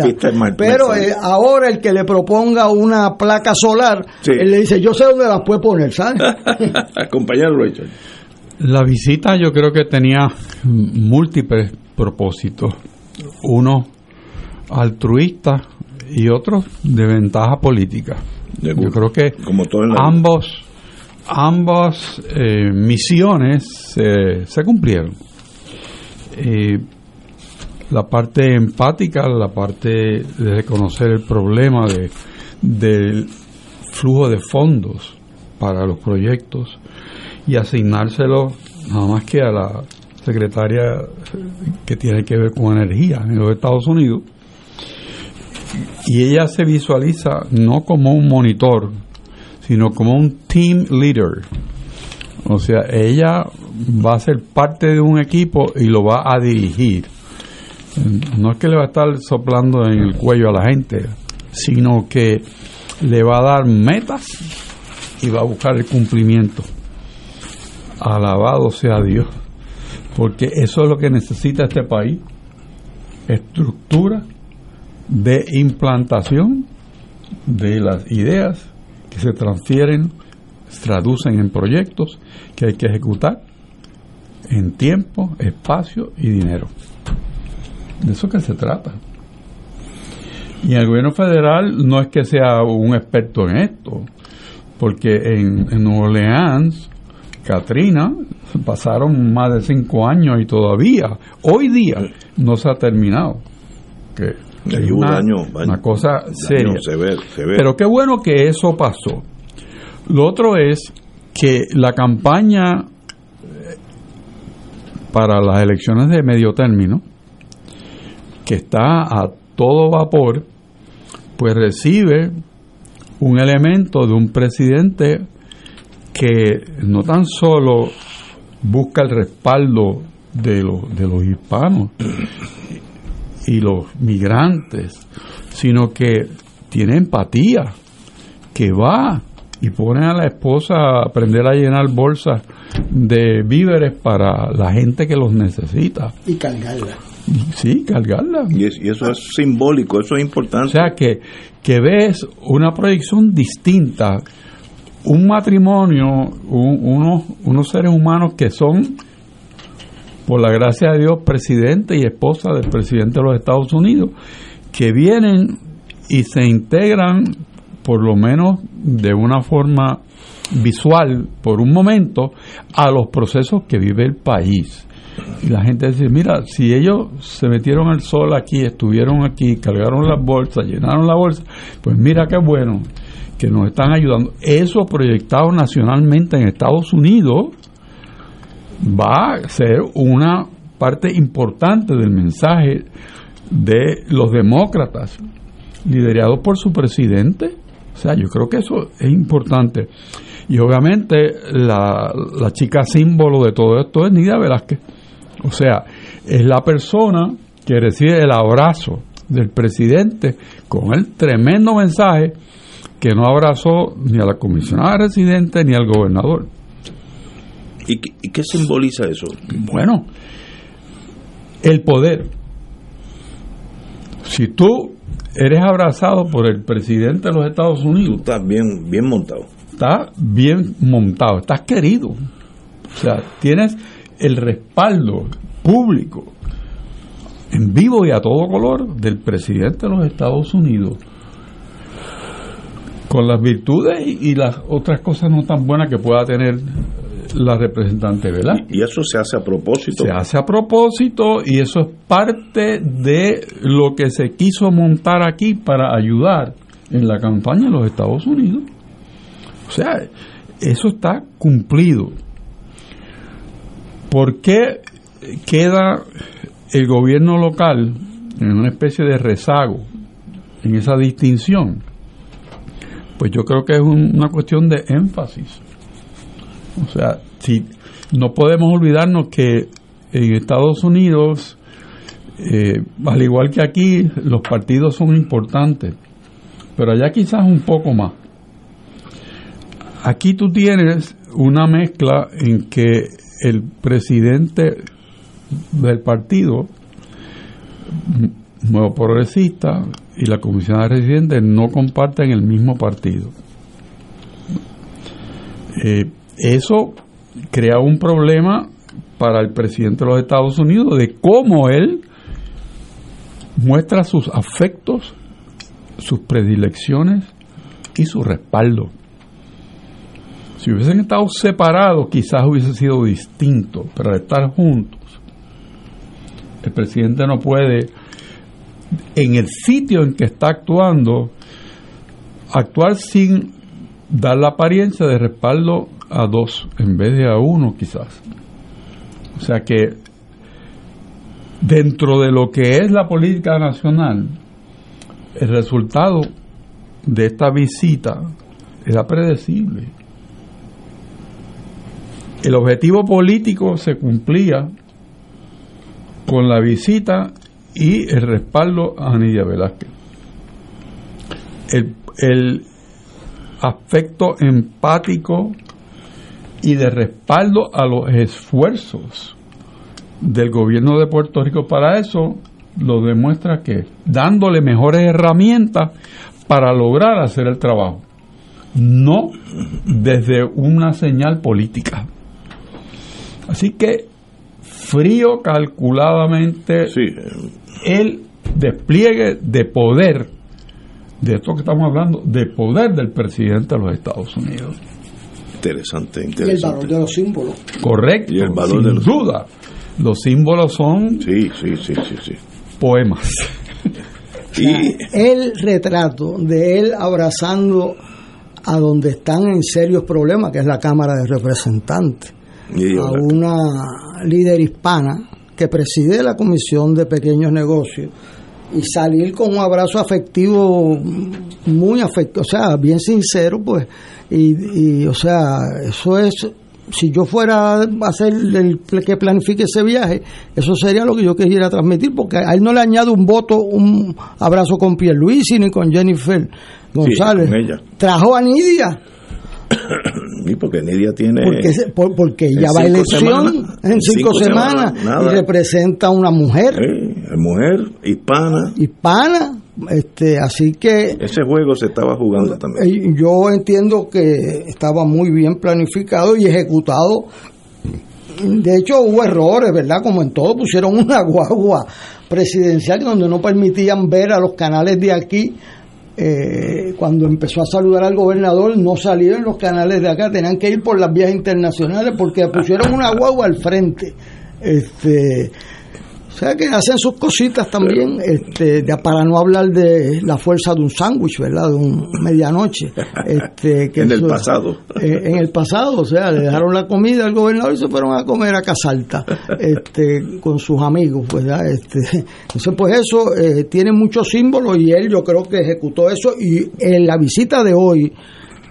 Pero eh, ahora el que le proponga una placa solar, él le dice, yo sé dónde la puede poner, ¿sabes? Compañero Richard. La visita yo creo que tenía múltiples propósitos. Uno altruista y otro de ventaja política. Yo creo que ambos ambas eh, misiones se cumplieron. la parte empática, la parte de reconocer el problema de, del flujo de fondos para los proyectos y asignárselo nada más que a la secretaria que tiene que ver con energía en los Estados Unidos. Y ella se visualiza no como un monitor sino como un team leader. O sea, ella va a ser parte de un equipo y lo va a dirigir. No es que le va a estar soplando en el cuello a la gente, sino que le va a dar metas y va a buscar el cumplimiento. Alabado sea Dios, porque eso es lo que necesita este país, estructura de implantación de las ideas que se transfieren, se traducen en proyectos que hay que ejecutar en tiempo, espacio y dinero. De eso que se trata. Y el gobierno federal no es que sea un experto en esto, porque en, en Orleans, Katrina, pasaron más de cinco años y todavía, hoy día, no se ha terminado. Que una, cosa seria. Pero qué bueno que eso pasó. Lo otro es que la campaña eh, para las elecciones de medio término, que está a todo vapor, pues recibe un elemento de un presidente que no tan solo busca el respaldo de los, de los hispanos, y los migrantes, sino que tiene empatía, que va y pone a la esposa a aprender a llenar bolsas de víveres para la gente que los necesita. Y cargarla. Sí, cargarla. Y, eso es simbólico, eso es importante. O sea, que, que ves una proyección distinta, un matrimonio, unos, unos seres humanos que son por la gracia de Dios, presidente y esposa del presidente de los Estados Unidos, que vienen y se integran, por lo menos de una forma visual, por un momento, a los procesos que vive el país. Y la gente dice, mira, si ellos se metieron el sol aquí, estuvieron aquí, cargaron las bolsas, llenaron la bolsa, pues mira qué bueno que nos están ayudando. Eso proyectado nacionalmente en Estados Unidos, va a ser una parte importante del mensaje de los demócratas, liderados por su presidente. O sea, yo creo que eso es importante. Y obviamente la, la chica símbolo de todo esto es Nidia Velázquez. O sea, es la persona que recibe el abrazo del presidente con el tremendo mensaje que no abrazó ni a la comisionada residente ni al gobernador. ¿Y, qué simboliza eso? Bueno, el poder. Si tú eres abrazado por el presidente de los Estados Unidos. Tú estás bien, bien montado. Estás bien montado, estás querido. O sea, tienes el respaldo público en vivo y a todo color del presidente de los Estados Unidos con las virtudes y, las otras cosas no tan buenas que pueda tener la representante, ¿verdad? Y eso se hace a propósito. Se hace a propósito y eso es parte de lo que se quiso montar aquí para ayudar en la campaña de los Estados Unidos. O sea, eso está cumplido. ¿Por qué queda el gobierno local en una especie de rezago en esa distinción? Pues yo creo que es una cuestión de énfasis. O sea, si no podemos olvidarnos que en Estados Unidos, eh, al igual que aquí, los partidos son importantes, pero allá quizás un poco más. Aquí tú tienes una mezcla en que el presidente del partido Nuevo Progresista y la comisión de residentes no comparten el mismo partido. Eh, eso crea un problema para el presidente de los Estados Unidos de cómo él muestra sus afectos, sus predilecciones y su respaldo. Si hubiesen estado separados, quizás hubiese sido distinto, pero al estar juntos, el presidente no puede, en el sitio en que está actuando, actuar sin dar la apariencia de respaldo a dos en vez de a uno quizás. O sea que dentro de lo que es la política nacional, el resultado de esta visita era predecible. El objetivo político se cumplía con la visita y el respaldo a Nidia Velázquez. El, el afecto empático y de respaldo a los esfuerzos del gobierno de Puerto Rico para eso lo demuestra que dándole mejores herramientas para lograr hacer el trabajo, no desde una señal política. Así que frío calculadamente el despliegue de poder, de esto que estamos hablando, de poder del presidente de los Estados Unidos. Interesante, interesante. Y el valor de los símbolos. Correcto, Y el valor sin de los- duda. Los símbolos son Sí, sí, sí, sí, sí. poemas. Y el retrato de él abrazando a donde están en serios problemas, que es la Cámara de Representantes, y a una líder hispana que preside la Comisión de Pequeños Negocios y salir con un abrazo afectivo muy afectivo, o sea, bien sincero, pues, y, y, o sea, eso es, si yo fuera a hacer el que planifique ese viaje, eso sería lo que yo quisiera transmitir, porque a él no le añade un voto, un abrazo con Pierluisi ni con Jennifer González. con ella. Trajo a Nidia, Y porque Nidia tiene. porque, por- porque ella va a elección semanas, en cinco, cinco semanas, y representa a una mujer mujer hispana. hispana, este, así que Ese juego se estaba jugando también. eh, yo entiendo que estaba muy bien planificado y ejecutado. De hecho hubo errores, ¿verdad? Como en todo, pusieron una guagua presidencial donde no permitían ver a los canales de aquí. Eh, cuando empezó a saludar al gobernador, no salieron los canales de acá, tenían que ir por las vías internacionales porque pusieron una guagua al frente. Este, o sea que hacen sus cositas también, este, para no hablar de la fuerza de un sándwich, ¿verdad? De un medianoche. Este, que En el pasado. eh, en el pasado, o sea, le dejaron la comida al gobernador y se fueron a comer a Casalta este, con sus amigos, ¿verdad? Este, entonces, pues eso eh, tiene muchos símbolos y él yo creo que ejecutó eso y en la visita de hoy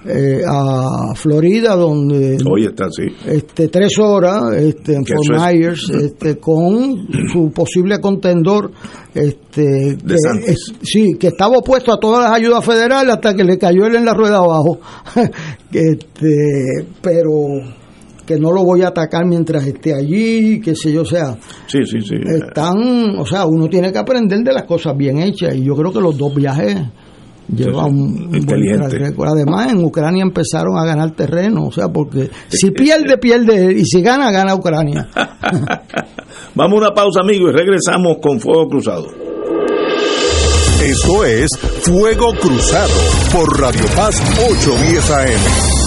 eh, a Florida, donde Hoy está así. este, tres horas este, en Fort es- Myers este, con su posible contendor este, que, es- sí, que estaba opuesto a todas las ayudas federales hasta que le cayó él en la rueda abajo este, pero que no lo voy a atacar mientras esté allí qué sé yo, o sea Sí, sí, sí. están, o sea, uno tiene que aprender de las cosas bien hechas y yo creo que los dos viajes lleva un, buen Además, en Ucrania empezaron a ganar terreno, o sea, porque si pierde, pierde, y si gana, gana Ucrania. Vamos a una pausa, amigos, y regresamos con Fuego Cruzado. Esto es Fuego Cruzado por Radio Paz 810 AM.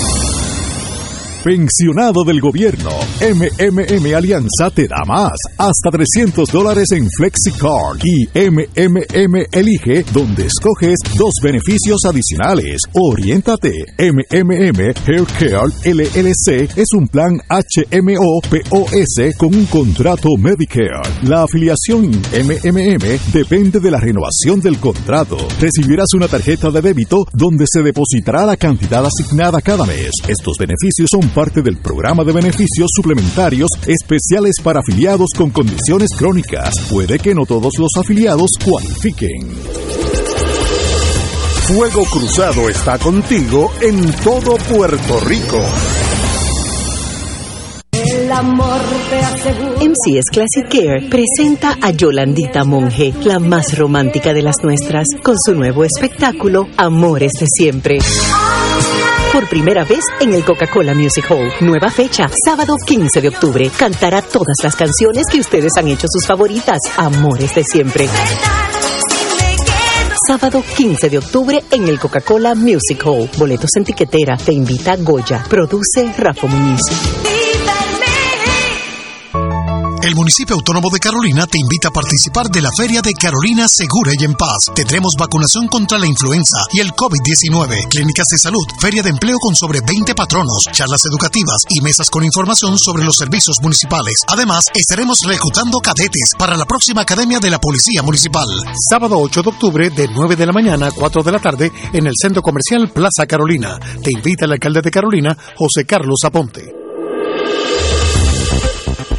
Pensionado del gobierno, MMM Alianza te da más, hasta 300 dólares en FlexiCard y MMM Elige, donde escoges dos beneficios adicionales. Oriéntate, MMM Haircare LLC es un plan HMO POS con un contrato Medicare. La afiliación MMM depende de la renovación del contrato. Recibirás una tarjeta de débito donde se depositará la cantidad asignada cada mes. Estos beneficios son parte del programa de beneficios suplementarios especiales para afiliados con condiciones crónicas. Puede que no todos los afiliados cualifiquen. Fuego Cruzado está contigo en todo Puerto Rico. El amor MCS Classic Care presenta a Yolandita Monge, la más romántica de las nuestras, con su nuevo espectáculo Amores de Siempre por primera vez en el Coca-Cola Music Hall. Nueva fecha, sábado 15 de octubre. Cantará todas las canciones que ustedes han hecho sus favoritas. Amores de siempre. Sábado 15 de octubre en el Coca-Cola Music Hall. Boletos en tiquetera. Te invita Goya. Produce Rafa Muñiz. El municipio autónomo de Carolina te invita a participar de la Feria de Carolina Segura y en Paz. Tendremos vacunación contra la influenza y el COVID-19, clínicas de salud, feria de empleo con sobre 20 patronos, charlas educativas y mesas con información sobre los servicios municipales. Además, estaremos reclutando cadetes para la próxima Academia de la Policía Municipal. Sábado 8 de octubre de 9 de la mañana a 4 de la tarde en el Centro Comercial Plaza Carolina. Te invita el alcalde de Carolina, José Carlos Aponte.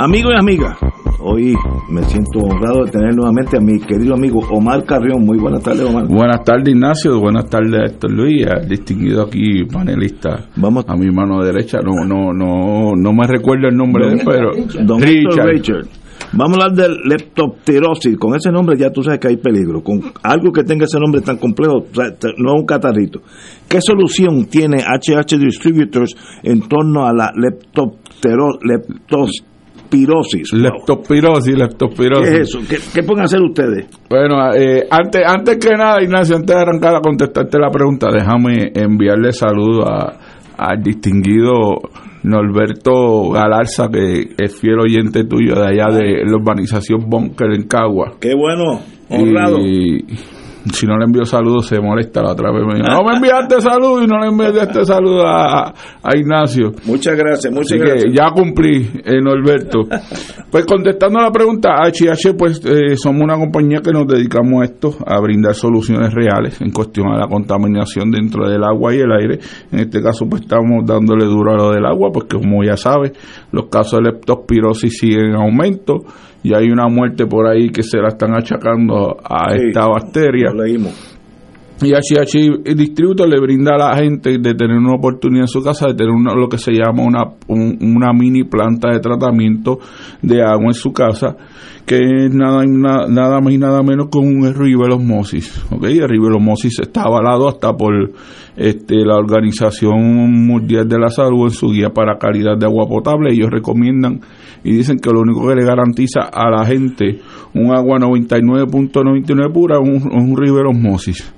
Amigos y amigas, hoy me siento honrado de tener nuevamente a mi querido amigo Omar Carrión. Muy buenas tardes, Omar. Buenas tardes, Ignacio. Buenas tardes, Héctor Luis, al distinguido aquí panelista. Vamos a mi mano derecha. No, no, no, no me recuerdo el nombre de él, pero Don Richard. Vamos a hablar de leptopterosis. Con ese nombre ya tú sabes que hay peligro. Con algo que tenga ese nombre tan complejo, no es un catarrito. ¿Qué solución tiene HH Distributors en torno a la leptopterosis? Leptospirosis. Leptospirosis, leptospirosis. ¿Qué es eso? ¿Qué, pueden hacer ustedes? Bueno, eh, antes, antes que nada, Ignacio, antes de arrancar a contestarte la pregunta, déjame enviarle saludo al distinguido Norberto Galarza, que es fiel oyente tuyo de allá de la urbanización Bunker en Cagua. Qué bueno, honrado. Y, si no le envío saludos se molesta la otra vez. Me no me enviaste saludos y no le enviaste saludos a, a, Ignacio. Muchas gracias, muchas gracias. ya cumplí, eh, Norberto. pues contestando a la pregunta, HH, pues eh, somos una compañía que nos dedicamos a esto, a brindar soluciones reales en cuestión a la contaminación dentro del agua y el aire. En este caso, pues estamos dándole duro a lo del agua, porque como ya sabes, los casos de leptospirosis siguen en aumento y hay una muerte por ahí que se la están achacando a esta bacteria. Y HH Distributor le brinda a la gente de tener una oportunidad en su casa de tener lo que se llama una, una mini planta de tratamiento de agua en su casa, que es nada, nada más y nada menos que un river osmosis. ¿okay? El river osmosis está avalado hasta por este, la Organización Mundial de la Salud en su guía para calidad de agua potable. Ellos recomiendan y dicen que lo único que le garantiza a la gente un agua 99.99 pura es un, un river osmosis.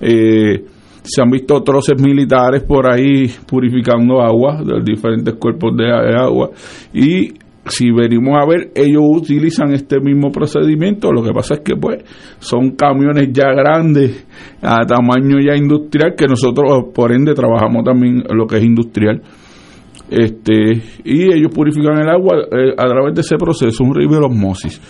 Eh, se han visto troces militares por ahí purificando agua de diferentes cuerpos de, agua y si venimos a ver, ellos utilizan este mismo procedimiento, lo que pasa es que pues son camiones ya grandes, a tamaño ya industrial, que nosotros por ende trabajamos también lo que es industrial este y ellos purifican el agua eh, a través de ese proceso, un river osmosis.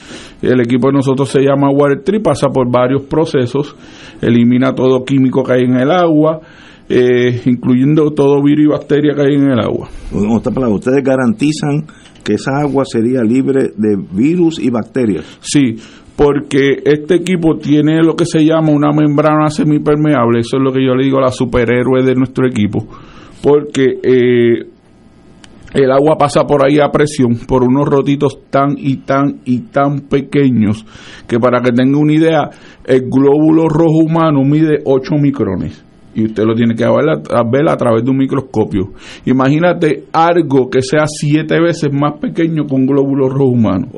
El equipo de nosotros se llama Water Tree, pasa por varios procesos, elimina todo químico que hay en el agua, eh, incluyendo todo virus y bacteria que hay en el agua. ustedes garantizan que esa agua sería libre de virus y bacterias. Sí, porque este equipo tiene lo que se llama una membrana semipermeable, eso es lo que yo le digo a la superhéroe de nuestro equipo, porque eh, el agua pasa por ahí a presión por unos rotitos tan y tan y tan pequeños que para que tenga una idea, el glóbulo rojo humano mide 8 micrones y usted lo tiene que ver a, ver a través de un microscopio. Imagínate algo que sea siete veces más pequeño que un glóbulo rojo humano.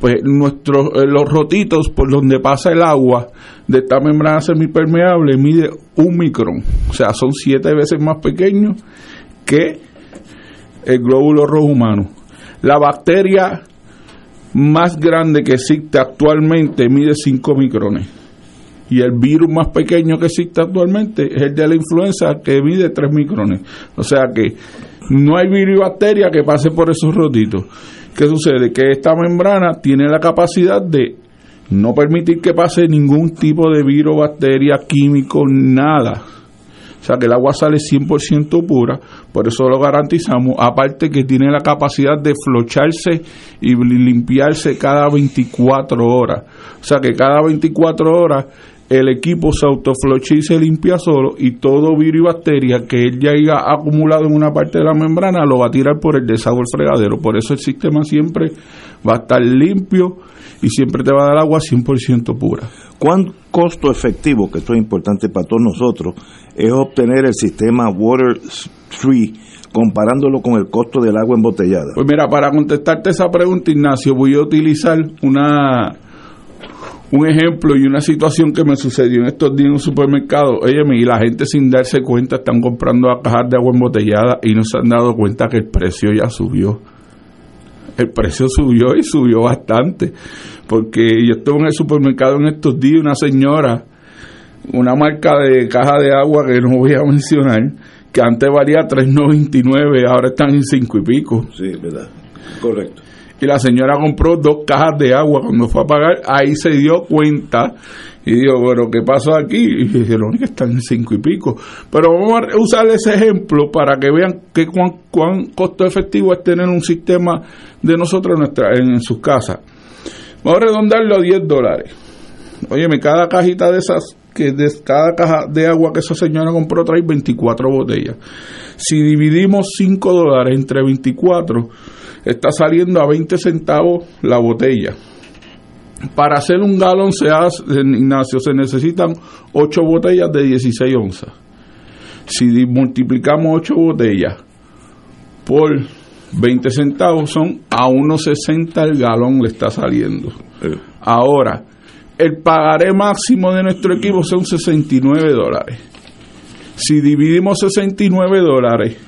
Pues nuestros, eh, los rotitos por donde pasa el agua de esta membrana semipermeable mide un micrón. O sea, son siete veces más pequeños que el glóbulo rojo humano. La bacteria más grande que existe actualmente mide 5 micrones. Y el virus más pequeño que existe actualmente es el de la influenza que mide 3 micrones. O sea que no hay virus y bacteria que pase por esos rotitos. ¿Qué sucede? Que esta membrana tiene la capacidad de no permitir que pase ningún tipo de virus, bacteria, químico, nada sea que el agua sale 100% pura, por eso lo garantizamos, aparte que tiene la capacidad de flocharse y limpiarse cada 24 horas. O sea que cada 24 horas el equipo se autoflocha y se limpia solo y todo virus y bacteria que él ya haya acumulado en una parte de la membrana lo va a tirar por el desagüe fregadero. Por eso el sistema siempre va a estar limpio y siempre te va a dar agua 100% pura. ¿Cuán costo efectivo, que esto es importante para todos nosotros, es obtener el sistema Water Free comparándolo con el costo del agua embotellada? Pues mira, para contestarte esa pregunta, Ignacio, voy a utilizar una un ejemplo y una situación que me sucedió en estos días en un supermercado. Oye, y la gente sin darse cuenta están comprando cajas de agua embotellada y no se han dado cuenta que el precio ya subió el precio subió y subió bastante. Porque yo estuve en el supermercado en estos días, una señora, una marca de caja de agua que no voy a mencionar, que antes valía 3.99, ahora están en 5 y pico. Sí, verdad. Correcto y la señora compró dos cajas de agua cuando fue a pagar, ahí se dio cuenta y dijo, bueno, ¿qué pasó aquí? Y dijeron que están en cinco y pico. Pero vamos a usar ese ejemplo para que vean que cuán, cuán costo efectivo es tener un sistema de nosotros en, sus casas. Vamos a redondarlo a 10 dólares. Óyeme, cada cajita de esas que de cada caja de agua que esa señora compró trae 24 botellas. Si dividimos 5 dólares entre 24, está saliendo a 20 centavos la botella. Para hacer un galón, se hace, Ignacio, se necesitan 8 botellas de 16 onzas. Si multiplicamos 8 botellas por 20 centavos, son a 1,60 el galón le está saliendo. Ahora, el pagaré máximo de nuestro equipo son 69 dólares. Si dividimos 69 dólares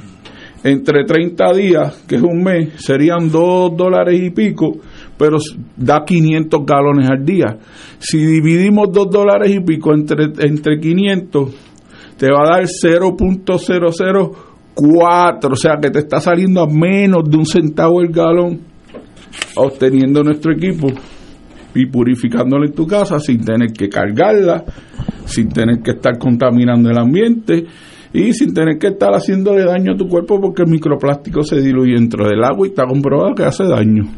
entre 30 días, que es un mes, serían 2 dólares y pico, pero da 500 galones al día. Si dividimos 2 dólares y pico entre, entre 500, te va a dar 0.004, o sea que te está saliendo a menos de un centavo el galón obteniendo nuestro equipo y purificándola en tu casa sin tener que cargarla, sin tener que estar contaminando el ambiente y sin tener que estar haciéndole daño a tu cuerpo porque el microplástico se diluye dentro del agua y está comprobado que hace daño.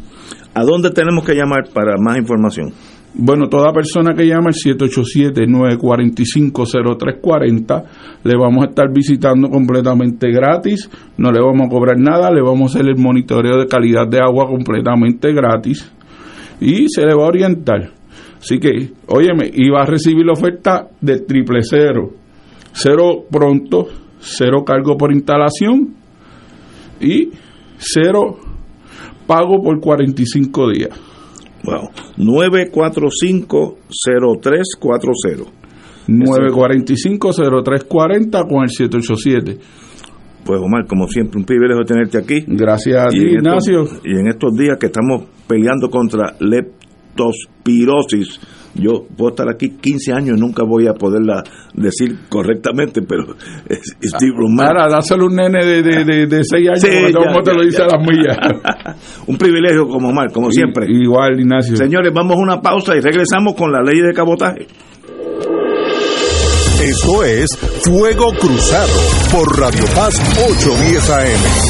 ¿A dónde tenemos que llamar para más información? Bueno, toda persona que llame al 787-945-0340 le vamos a estar visitando completamente gratis, no le vamos a cobrar nada, le vamos a hacer el monitoreo de calidad de agua completamente gratis y se le va a orientar. Así que, óyeme, iba a recibir la oferta de triple cero. Cero pronto, cero cargo por instalación y cero pago por 45 días. Wow. 945-0340. 945-0340 con el 787. Pues Omar, como siempre, un privilegio tenerte aquí. Gracias a ti, Ignacio. y en estos días que estamos peleando contra leptospirosis, yo puedo estar aquí 15 años y nunca voy a poderla decir correctamente, pero Steve Ahora, dáselo un nene de, de, de, 6 años, como te lo dice a las millas. un privilegio como Omar, como siempre. Igual, Ignacio. Señores, vamos a una pausa y regresamos con la ley de cabotaje. Esto es Fuego Cruzado por Radio Paz 810 AM.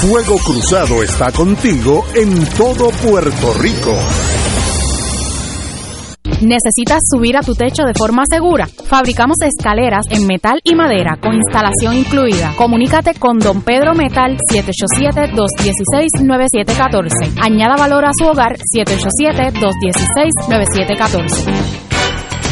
Fuego Cruzado está contigo en todo Puerto Rico. ¿Necesitas subir a tu techo de forma segura? Fabricamos escaleras en metal y madera con instalación incluida. Comunícate con Don Pedro Metal 787-216-9714. Añada valor a su hogar 787-216-9714.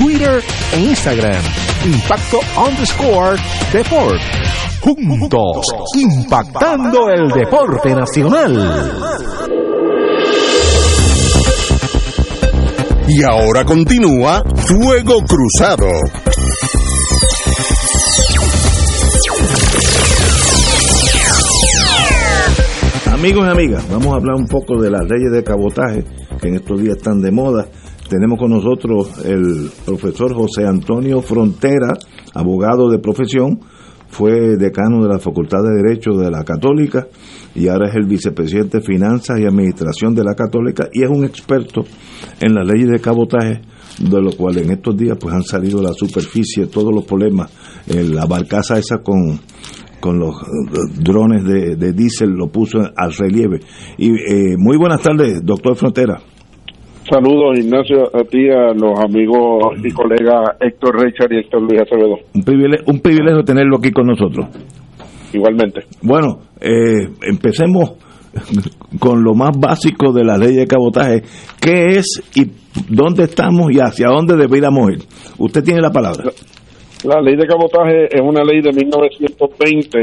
Twitter e Instagram Impacto underscore Deport juntos, impactando el deporte nacional. Y ahora continúa Fuego Cruzado. Amigos y amigas, vamos a hablar un poco de las leyes de cabotaje que en estos días están de moda. Tenemos con nosotros el profesor José Antonio Frontera, abogado de profesión, fue decano de la Facultad de Derecho de la Católica y ahora es el vicepresidente de Finanzas y Administración de la Católica y es un experto en las leyes de cabotaje. de lo cual en estos días pues han salido a la superficie todos los problemas. la barcaza esa con con los drones de, de diésel lo puso al relieve. Y eh, muy buenas tardes, doctor Frontera. Saludos, Ignacio, a ti, a los amigos y colegas Héctor Richard y Héctor Luis Acevedo. Un privilegio, un privilegio tenerlo aquí con nosotros. Igualmente. Bueno, eh, empecemos con lo más básico de la ley de cabotaje. ¿Qué es y dónde estamos y hacia dónde deberíamos ir? Usted tiene la palabra. La ley de cabotaje es una ley de 1920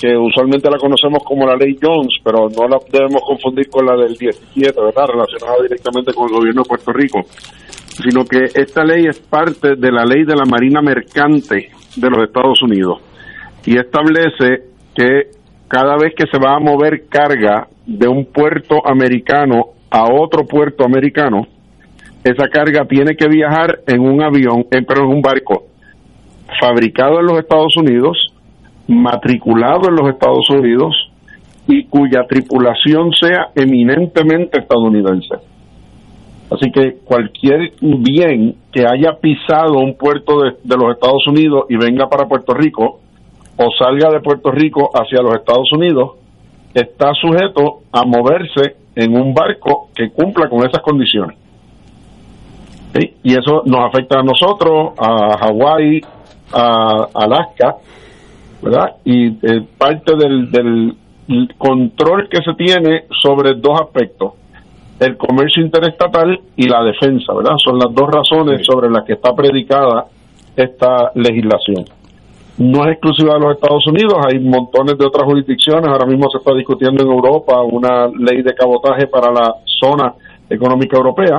que usualmente la conocemos como la ley Jones, pero no la debemos confundir con la del 17, ¿verdad? Relacionada directamente con el gobierno de Puerto Rico, sino que esta ley es parte de la ley de la Marina Mercante de los Estados Unidos y establece que cada vez que se va a mover carga de un puerto americano a otro puerto americano, esa carga tiene que viajar en un avión, en, pero en un barco fabricado en los Estados Unidos, matriculado en los Estados Unidos y cuya tripulación sea eminentemente estadounidense. Así que cualquier bien que haya pisado un puerto de, los Estados Unidos y venga para Puerto Rico, o salga de Puerto Rico hacia los Estados Unidos, está sujeto a moverse en un barco que cumpla con esas condiciones. Y eso nos afecta a nosotros, a Hawái, a Alaska, ¿verdad? Y eh, parte del, del control que se tiene sobre dos aspectos, el comercio interestatal y la defensa, ¿verdad? Son las dos razones sobre las que está predicada esta legislación no es exclusiva de los Estados Unidos, hay montones de otras jurisdicciones, ahora mismo se está discutiendo en Europa una ley de cabotaje para la zona económica europea,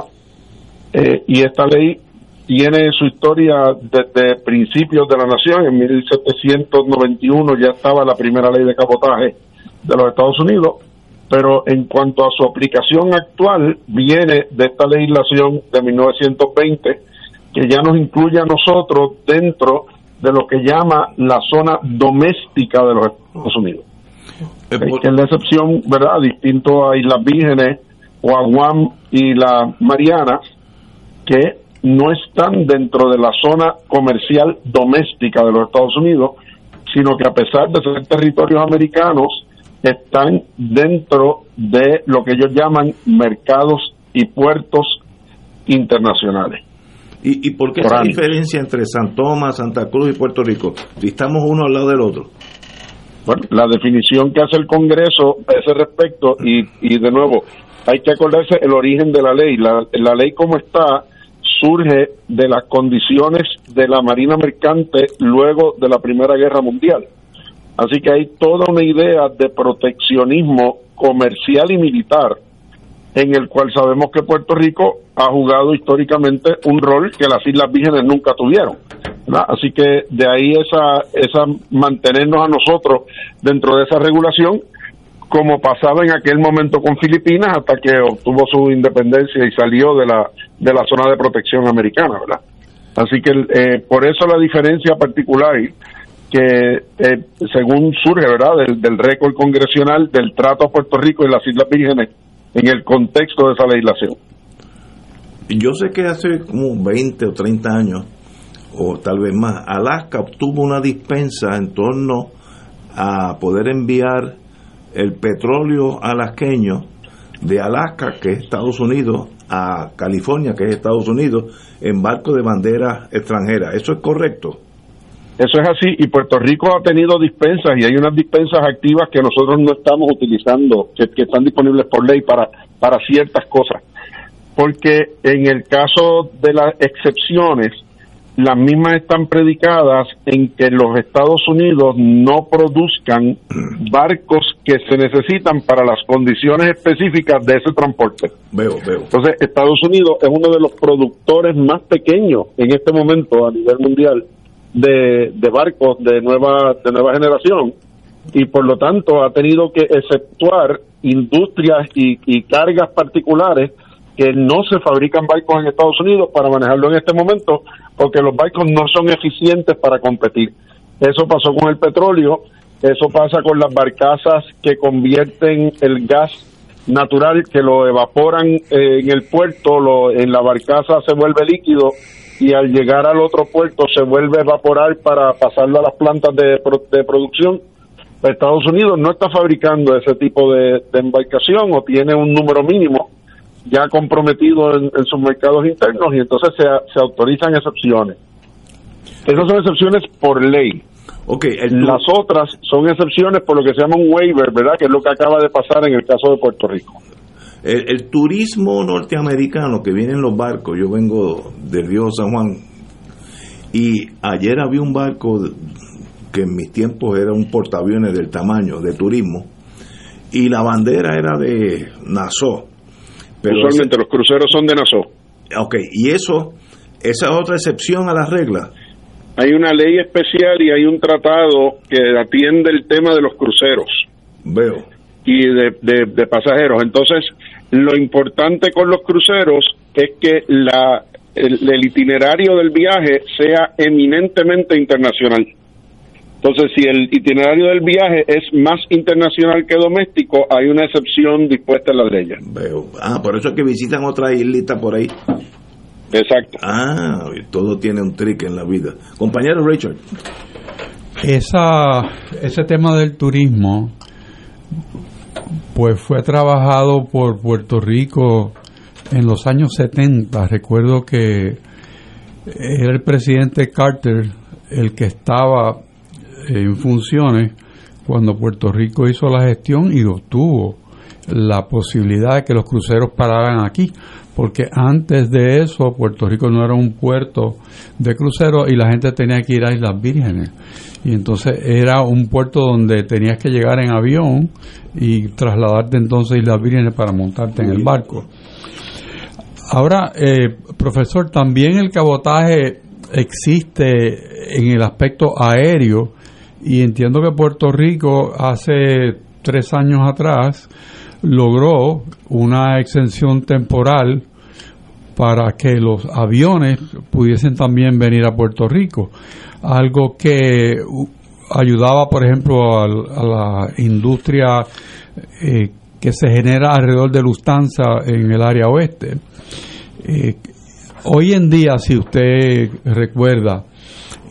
eh, y esta ley tiene su historia desde principios de la nación, en 1791 ya estaba la primera ley de cabotaje de los Estados Unidos, pero en cuanto a su aplicación actual, viene de esta legislación de 1920, que ya nos incluye a nosotros dentro de lo que llama la zona doméstica de los Estados Unidos. Eh, que es la excepción, ¿verdad? Distinto a Islas Vírgenes o a Guam y la Mariana, que no están dentro de la zona comercial doméstica de los Estados Unidos, sino que a pesar de ser territorios americanos, están dentro de lo que ellos llaman mercados y puertos internacionales. ¿Y, y por qué esa diferencia entre San Tomás, Santa Cruz y Puerto Rico? Si estamos uno al lado del otro. Bueno, la definición que hace el Congreso a ese respecto, y, y de nuevo, hay que acordarse el origen de la ley. La, la ley como está surge de las condiciones de la Marina Mercante luego de la Primera Guerra Mundial. Así que hay toda una idea de proteccionismo comercial y militar en el cual sabemos que Puerto Rico ha jugado históricamente un rol que las Islas Vírgenes nunca tuvieron. Así que de ahí esa, esa mantenernos a nosotros dentro de esa regulación, como pasaba en aquel momento con Filipinas hasta que obtuvo su independencia y salió de la, de la zona de protección americana, ¿verdad? Así que eh, por eso la diferencia particular que eh, según surge, ¿verdad?, del, del récord congresional del trato a Puerto Rico y las Islas Vírgenes en el contexto de esa legislación. Yo sé que hace como 20 o 30 años, o tal vez más, Alaska obtuvo una dispensa en torno a poder enviar el petróleo alasqueño de Alaska, que es Estados Unidos, a California, que es Estados Unidos, en barco de bandera extranjera. ¿Eso es correcto? Eso es así y Puerto Rico ha tenido dispensas y hay unas dispensas activas que nosotros no estamos utilizando, que, están disponibles por ley para, para ciertas cosas. Porque en el caso de las excepciones, las mismas están predicadas en que los Estados Unidos no produzcan barcos que se necesitan para las condiciones específicas de ese transporte. Veo, veo. Entonces, Estados Unidos es uno de los productores más pequeños en este momento a nivel mundial de, de barcos de nueva, de nueva generación y por lo tanto ha tenido que exceptuar industrias y, y, cargas particulares que no se fabrican barcos en Estados Unidos para manejarlo en este momento porque los barcos no son eficientes para competir. Eso pasó con el petróleo, eso pasa con las barcazas que convierten el gas natural que lo evaporan eh, en el puerto, lo, en la barcaza se vuelve líquido y al llegar al otro puerto se vuelve a evaporar para pasarlo a las plantas de, de producción. Estados Unidos no está fabricando ese tipo de, embarcación o tiene un número mínimo ya comprometido en, sus mercados internos y entonces se, se autorizan excepciones. Esas son excepciones por ley. Okay, Las otras son excepciones por lo que se llama un waiver, ¿verdad? Que es lo que acaba de pasar en el caso de Puerto Rico. El, turismo norteamericano que viene en los barcos, yo vengo del río San Juan y ayer había un barco que en mis tiempos era un portaaviones del tamaño de turismo y la bandera era de Nassau. Pero Usualmente los cruceros son de Nassau. Ok, y eso, esa es otra excepción a la regla hay una ley especial y hay un tratado que atiende el tema de los cruceros. Veo. Y de, pasajeros. Entonces, lo importante con los cruceros es que la, el, itinerario del viaje sea eminentemente internacional. Entonces, si el itinerario del viaje es más internacional que doméstico, hay una excepción dispuesta en la ley. Veo. Ah, por eso es que visitan otra islita por ahí. Exacto. Ah, todo tiene un trick en la vida. Compañero Richard. Esa, ese tema del turismo, pues fue trabajado por Puerto Rico en los años 70. Recuerdo que era el presidente Carter el que estaba en funciones cuando Puerto Rico hizo la gestión y obtuvo la posibilidad de que los cruceros pararan aquí porque antes de eso Puerto Rico no era un puerto de crucero y la gente tenía que ir a Islas Vírgenes. Y entonces era un puerto donde tenías que llegar en avión y trasladarte entonces a Islas Vírgenes para montarte en el barco. Ahora, eh, profesor, también el cabotaje existe en el aspecto aéreo y entiendo que Puerto Rico hace tres años atrás logró una exención temporal para que los aviones pudiesen también venir a Puerto Rico. Algo que ayudaba, por ejemplo, a, la industria eh, que se genera alrededor de Lufthansa en el área oeste. Eh, hoy en día, si usted recuerda,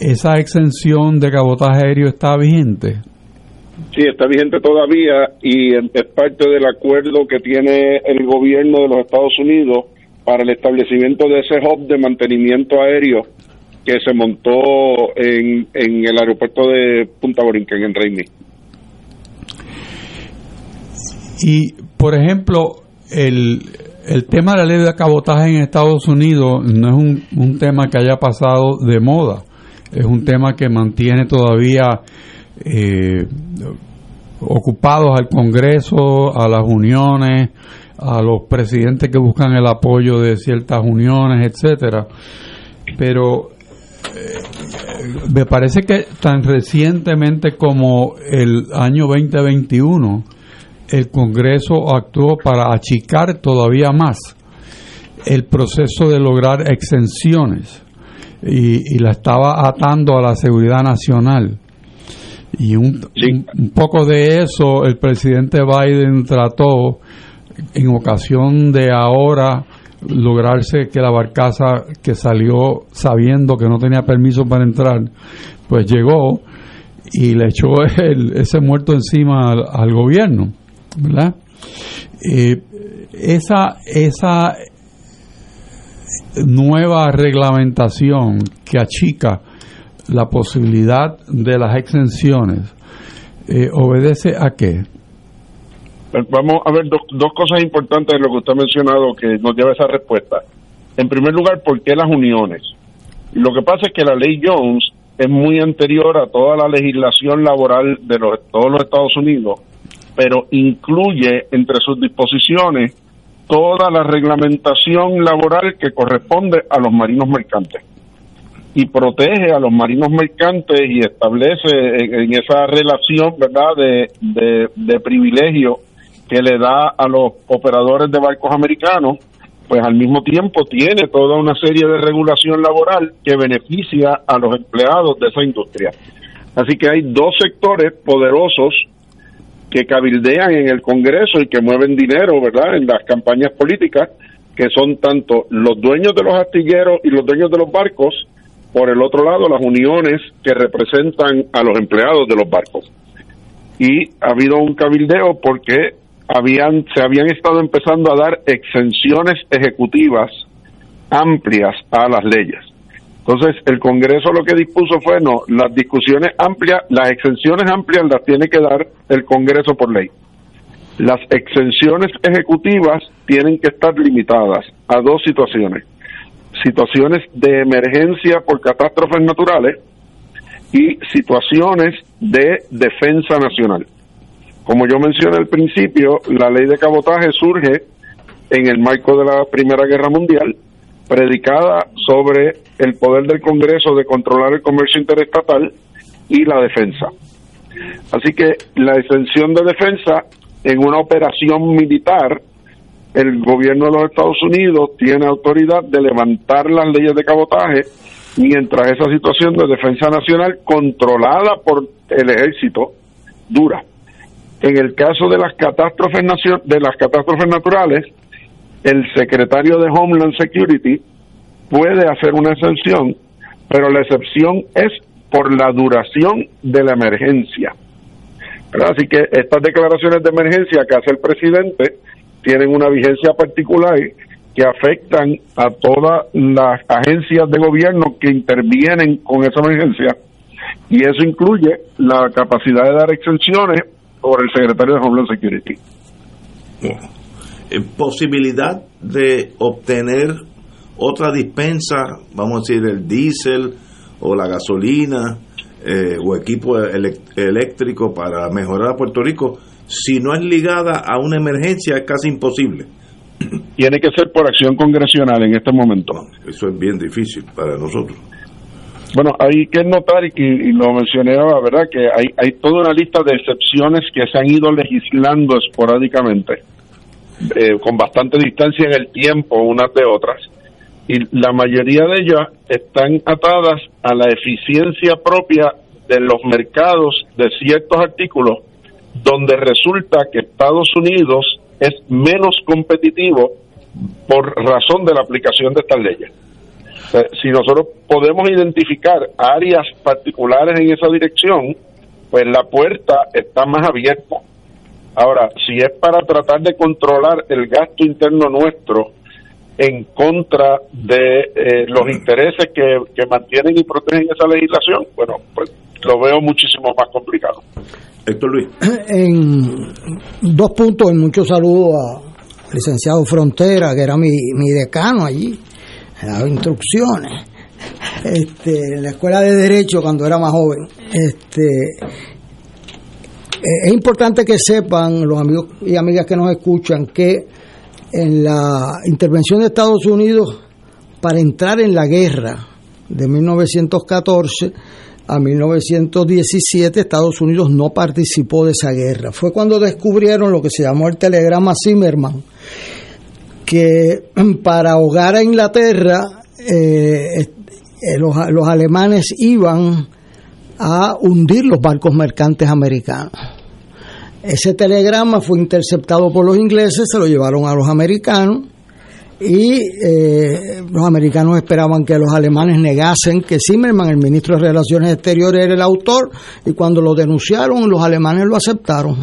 esa exención de cabotaje aéreo está vigente. Sí, está vigente todavía y es parte del acuerdo que tiene el gobierno de los Estados Unidos para el establecimiento de ese hub de mantenimiento aéreo que se montó en, en el aeropuerto de Punta Borinquen, en Reini. Y, por ejemplo, el, el tema de la ley de cabotaje en Estados Unidos no es un, un tema que haya pasado de moda, es un tema que mantiene todavía eh, ocupados al Congreso, a las uniones, a los presidentes que buscan el apoyo de ciertas uniones, etcétera. Pero eh, me parece que tan recientemente como el año 2021, el Congreso actuó para achicar todavía más el proceso de lograr exenciones y, y la estaba atando a la seguridad nacional. Y un, un, poco de eso el presidente Biden trató en ocasión de ahora lograrse que la barcaza que salió sabiendo que no tenía permiso para entrar, pues llegó y le echó ese muerto encima al, gobierno, ¿verdad? Eh, esa, esa nueva reglamentación que achica la posibilidad de las exenciones, eh, ¿obedece a qué? Vamos a ver dos, cosas importantes de lo que usted ha mencionado que nos lleva a esa respuesta. En primer lugar, ¿por qué las uniones? Lo que pasa es que la ley Jones es muy anterior a toda la legislación laboral de los, todos los Estados Unidos, pero incluye entre sus disposiciones toda la reglamentación laboral que corresponde a los marinos mercantes y protege a los marinos mercantes y establece en, esa relación verdad de, de, privilegio que le da a los operadores de barcos americanos, pues al mismo tiempo tiene toda una serie de regulación laboral que beneficia a los empleados de esa industria. Así que hay dos sectores poderosos que cabildean en el Congreso y que mueven dinero, ¿verdad?, en las campañas políticas, que son tanto los dueños de los astilleros y los dueños de los barcos, por el otro lado, las uniones que representan a los empleados de los barcos. Y ha habido un cabildeo porque habían, se habían estado empezando a dar exenciones ejecutivas amplias a las leyes. Entonces, el Congreso lo que dispuso fue, no, las discusiones amplias, las exenciones amplias las tiene que dar el Congreso por ley. Las exenciones ejecutivas tienen que estar limitadas a dos situaciones. Situaciones de emergencia por catástrofes naturales y situaciones de defensa nacional. Como yo mencioné al principio, la ley de cabotaje surge en el marco de la Primera Guerra Mundial predicada sobre el poder del Congreso de controlar el comercio interestatal y la defensa. Así que la exención de defensa en una operación militar, el gobierno de los Estados Unidos tiene autoridad de levantar las leyes de cabotaje mientras esa situación de defensa nacional controlada por el ejército dura. En el caso de las catástrofes de las catástrofes naturales, el secretario de Homeland Security puede hacer una exención, pero la excepción es por la duración de la emergencia. Así que estas declaraciones de emergencia que hace el presidente tienen una vigencia particular que afectan a todas las agencias de gobierno que intervienen con esa emergencia y eso incluye la capacidad de dar exenciones por el secretario de Homeland Security. Eh, posibilidad de obtener otra dispensa, vamos a decir el diésel o la gasolina eh, o equipo eléctrico para mejorar a Puerto Rico, si no es ligada a una emergencia es casi imposible. Tiene que ser por acción congresional en este momento. eso es bien difícil para nosotros. Bueno, hay que notar, y, y lo mencioné ahora, ¿verdad?, que hay, hay toda una lista de excepciones que se han ido legislando esporádicamente eh, con bastante distancia en el tiempo unas de otras. Y la mayoría de ellas están atadas a la eficiencia propia de los mercados de ciertos artículos, donde resulta que Estados Unidos es menos competitivo por razón de la aplicación de estas leyes. si nosotros podemos identificar áreas particulares en esa dirección, pues la puerta está más abierta Ahora, si es para tratar de controlar el gasto interno nuestro en contra de eh, los intereses que, mantienen y protegen esa legislación, bueno, pues lo veo muchísimo más complicado. Héctor Luis. En dos puntos, en muchos saludos al licenciado Frontera, que era mi, mi decano allí, daba instrucciones este, en la escuela de Derecho cuando era más joven. Este, es importante que sepan los amigos y amigas que nos escuchan que en la intervención de Estados Unidos para entrar en la guerra de 1914 a 1917 Estados Unidos no participó de esa guerra. Fue cuando descubrieron lo que se llamó el telegrama Zimmerman, que para ahogar a Inglaterra eh, eh, los alemanes iban a hundir los barcos mercantes americanos. Ese telegrama fue interceptado por los ingleses, se lo llevaron a los americanos y eh, los americanos esperaban que los alemanes negasen que Zimmerman, el ministro de Relaciones Exteriores, era el autor y cuando lo denunciaron los alemanes lo aceptaron.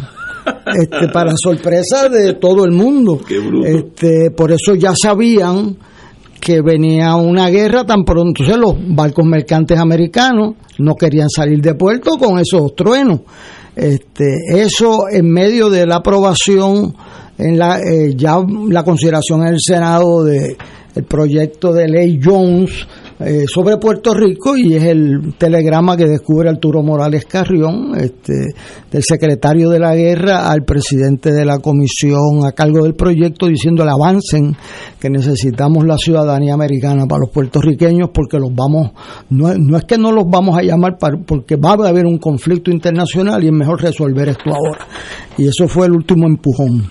Este, para sorpresa de todo el mundo. Este, por eso ya sabían que venía una guerra tan pronto. Entonces los barcos mercantes americanos no querían salir de puerto con esos truenos. Este, eso en medio de la aprobación, en la, eh, ya la consideración en el Senado de el proyecto de ley Jones eh, sobre Puerto Rico y es el telegrama que descubre Arturo Morales Carrión, este, del secretario de la guerra al presidente de la comisión a cargo del proyecto, diciéndole avancen que necesitamos la ciudadanía americana para los puertorriqueños porque los vamos, no, no es que no los vamos a llamar para, porque va a haber un conflicto internacional y es mejor resolver esto ahora. Y eso fue el último empujón.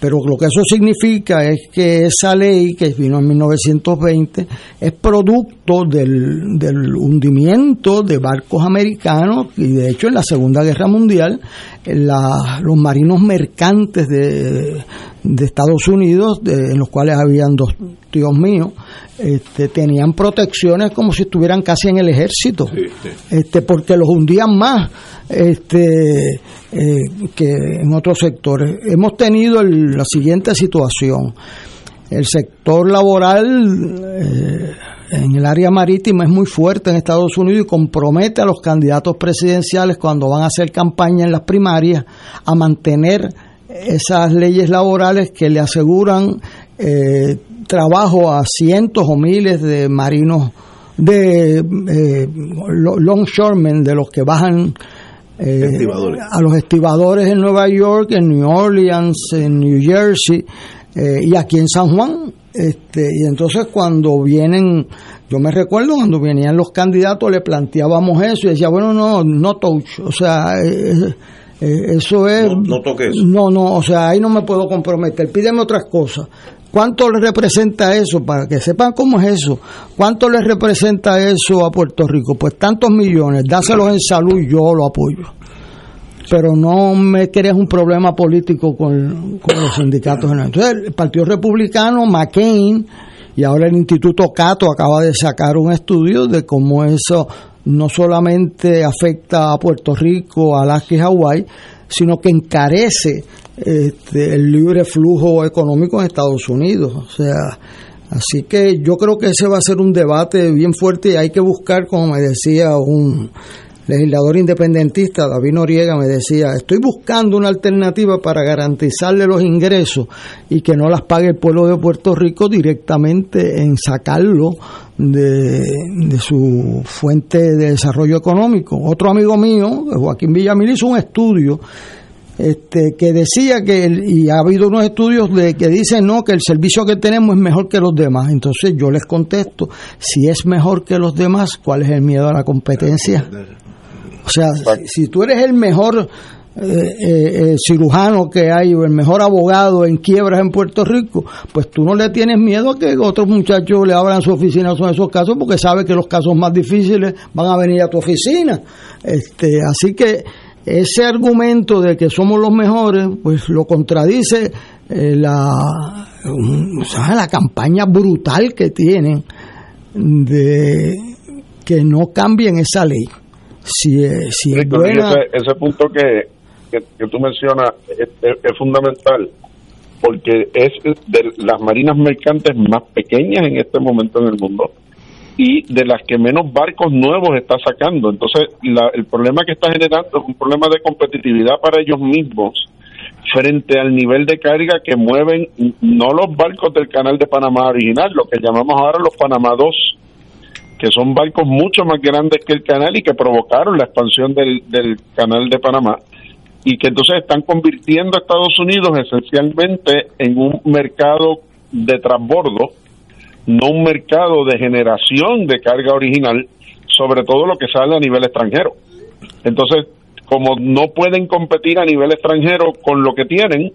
Pero lo que eso significa es que esa ley que vino en 1920 es producto del, del hundimiento de barcos americanos y de hecho en la Segunda Guerra Mundial los marinos mercantes de, de Estados Unidos, en los cuales habían dos tíos míos, este, tenían protecciones como si estuvieran casi en el ejército, este, porque los hundían más este, eh, que en otros sectores. Hemos tenido la siguiente situación. El sector laboral eh, en el área marítima es muy fuerte en Estados Unidos y compromete a los candidatos presidenciales cuando van a hacer campaña en las primarias a mantener esas leyes laborales que le aseguran eh, trabajo a cientos o miles de marinos, de eh, longshoremen, de los que bajan eh, a los estibadores en Nueva York, en New Orleans, en New Jersey eh, y aquí en San Juan. Este, y entonces cuando vienen, yo me recuerdo cuando venían los candidatos le planteábamos eso y decía, bueno, no, no touch, o sea, eh, eso es... No, no toque eso. No, no, o sea, ahí no me puedo comprometer, pídeme otras cosas. ¿Cuánto le representa eso? Para que sepan cómo es eso. ¿Cuánto le representa eso a Puerto Rico? Pues tantos millones, dáselos en salud, yo lo apoyo. Pero no me crees un problema político con, los sindicatos. Entonces, el Partido Republicano, McCain y ahora el Instituto Cato acaba de sacar un estudio de cómo eso no solamente afecta a Puerto Rico, Alaska y Hawái, sino que encarece este, el libre flujo económico en Estados Unidos. O sea, así que yo creo que ese va a ser un debate bien fuerte y hay que buscar, como me decía un legislador independentista, David Noriega, me decía, estoy buscando una alternativa para garantizarle los ingresos y que no las pague el pueblo de Puerto Rico directamente en sacarlo de, de su fuente de desarrollo económico. Otro amigo mío, Joaquín Villamil, hizo un estudio este, que decía que, y ha habido unos estudios de que dicen no, que el servicio que tenemos es mejor que los demás. Entonces yo les contesto, si es mejor que los demás, ¿cuál es el miedo a la competencia? O sea, si, tú eres el mejor eh, eh, eh, cirujano que hay o el mejor abogado en quiebras en Puerto Rico, pues tú no le tienes miedo a que otros muchachos le abran su oficina sobre esos casos porque sabe que los casos más difíciles van a venir a tu oficina. Este, así que ese argumento de que somos los mejores, pues lo contradice eh, la, la campaña brutal que tienen de que no cambien esa ley. Si, si es buena... ese, punto que, que, tú mencionas es, es, fundamental porque es de las marinas mercantes más pequeñas en este momento en el mundo y de las que menos barcos nuevos está sacando. Entonces, el problema que está generando es un problema de competitividad para ellos mismos frente al nivel de carga que mueven no los barcos del canal de Panamá original, lo que llamamos ahora los Panamá 2, que son barcos mucho más grandes que el canal y que provocaron la expansión del, del canal de Panamá y que entonces están convirtiendo a Estados Unidos esencialmente en un mercado de transbordo no un mercado de generación de carga original, sobre todo lo que sale a nivel extranjero. Entonces, como no pueden competir a nivel extranjero con lo que tienen,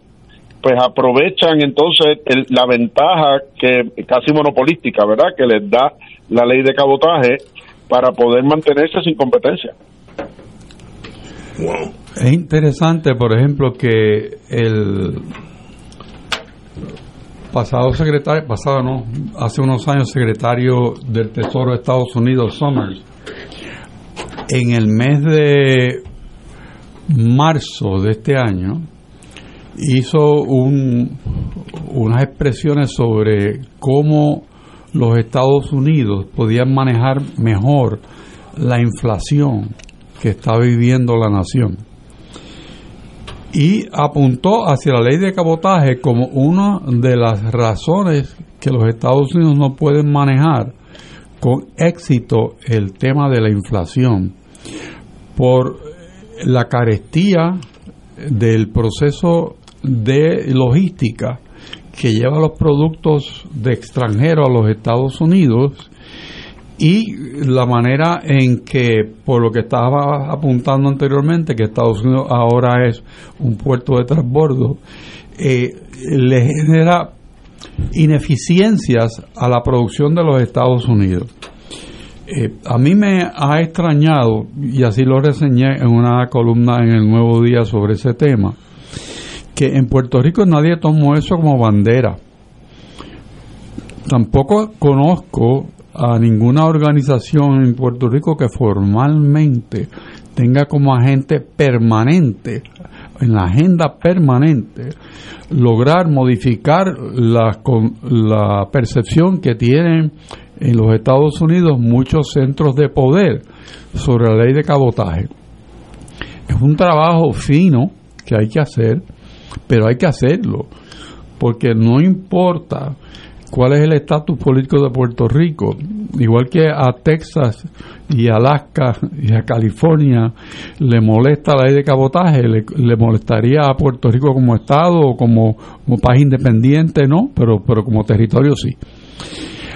pues aprovechan entonces la ventaja que casi monopolística, ¿verdad? Que les da la ley de cabotaje para poder mantenerse sin competencia. Es interesante, por ejemplo, que el pasado secretario, pasado no, hace unos años secretario del Tesoro de Estados Unidos, Summers, en el mes de marzo de este año, hizo un, unas expresiones sobre cómo los Estados Unidos podían manejar mejor la inflación que está viviendo la nación y apuntó hacia la ley de cabotaje como una de las razones que los Estados Unidos no pueden manejar con éxito el tema de la inflación por la carestía del proceso de logística que lleva los productos de extranjero a los Estados Unidos y la manera en que, por lo que estaba apuntando anteriormente, que Estados Unidos ahora es un puerto de transbordo, eh, le genera ineficiencias a la producción de los Estados Unidos. Eh, a mí me ha extrañado, y así lo reseñé en una columna en el Nuevo Día sobre ese tema, que en Puerto Rico nadie tomó eso como bandera. Tampoco conozco a ninguna organización en Puerto Rico que formalmente tenga como agente permanente, en la agenda permanente, lograr modificar la, la percepción que tienen en los Estados Unidos muchos centros de poder sobre la ley de cabotaje. Es un trabajo fino que hay que hacer, pero hay que hacerlo, porque no importa cuál es el estatus político de Puerto Rico, igual que a Texas y Alaska y a California le molesta la ley de cabotaje, le, molestaría a Puerto Rico como estado o como, como país independiente, no, pero, pero como territorio sí.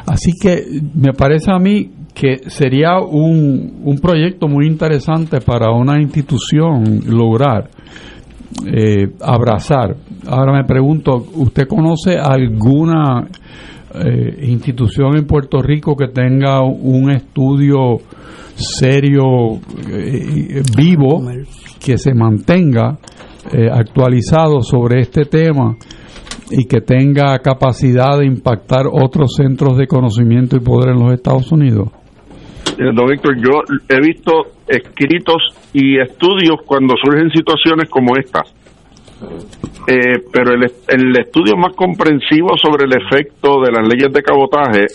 Así que me parece a mí que sería un, un proyecto muy interesante para una institución lograr eh, abrazar. Ahora me pregunto, ¿usted conoce alguna eh, institución en Puerto Rico que tenga un estudio serio, eh, vivo, que se mantenga actualizado sobre este tema y que tenga capacidad de impactar otros centros de conocimiento y poder en los Estados Unidos? Eh, don Víctor, yo he visto escritos y estudios cuando surgen situaciones como esta, eh, pero el, el estudio más comprensivo sobre el efecto de las leyes de cabotaje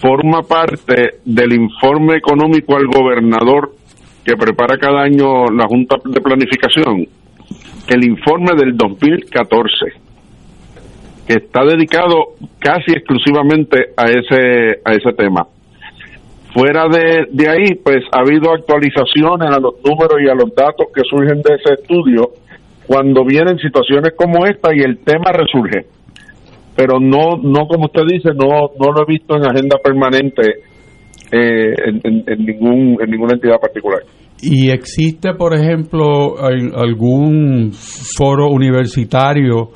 forma parte del informe económico al gobernador que prepara cada año la Junta de Planificación, el informe del 2014 que está dedicado casi exclusivamente a ese, a ese tema. Fuera de, de ahí, pues ha habido actualizaciones a los números y a los datos que surgen de ese estudio cuando vienen situaciones como esta y el tema resurge. Pero no, no como usted dice, no, no lo he visto en agenda permanente eh, en, en, ningún, en ninguna entidad particular. ¿Y existe, por ejemplo, algún foro universitario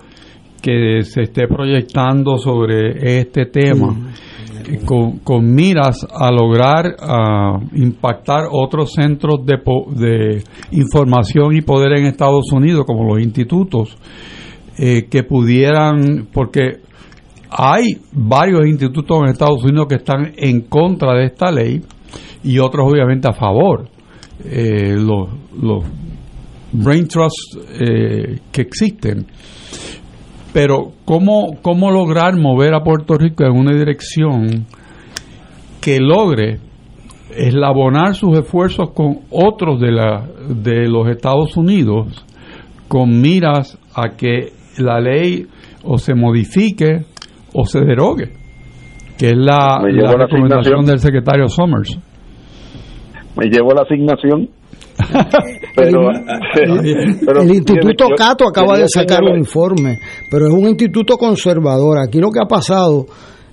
que se esté proyectando sobre este tema con, miras a lograr impactar otros centros de, de, información y poder en Estados Unidos, como los institutos, eh, que pudieran, porque hay varios institutos en Estados Unidos que están en contra de esta ley y otros obviamente a favor. Eh, los, los brain trusts eh, que existen pero ¿cómo, ¿cómo lograr mover a Puerto Rico en una dirección que logre eslabonar sus esfuerzos con otros de, la, de los Estados Unidos con miras a que la ley o se modifique o se derogue, que es la, la recomendación del secretario Summers. Me llevo la asignación pero, el, Instituto Cato acaba de sacar un informe, pero es un instituto conservador. Aquí lo que ha pasado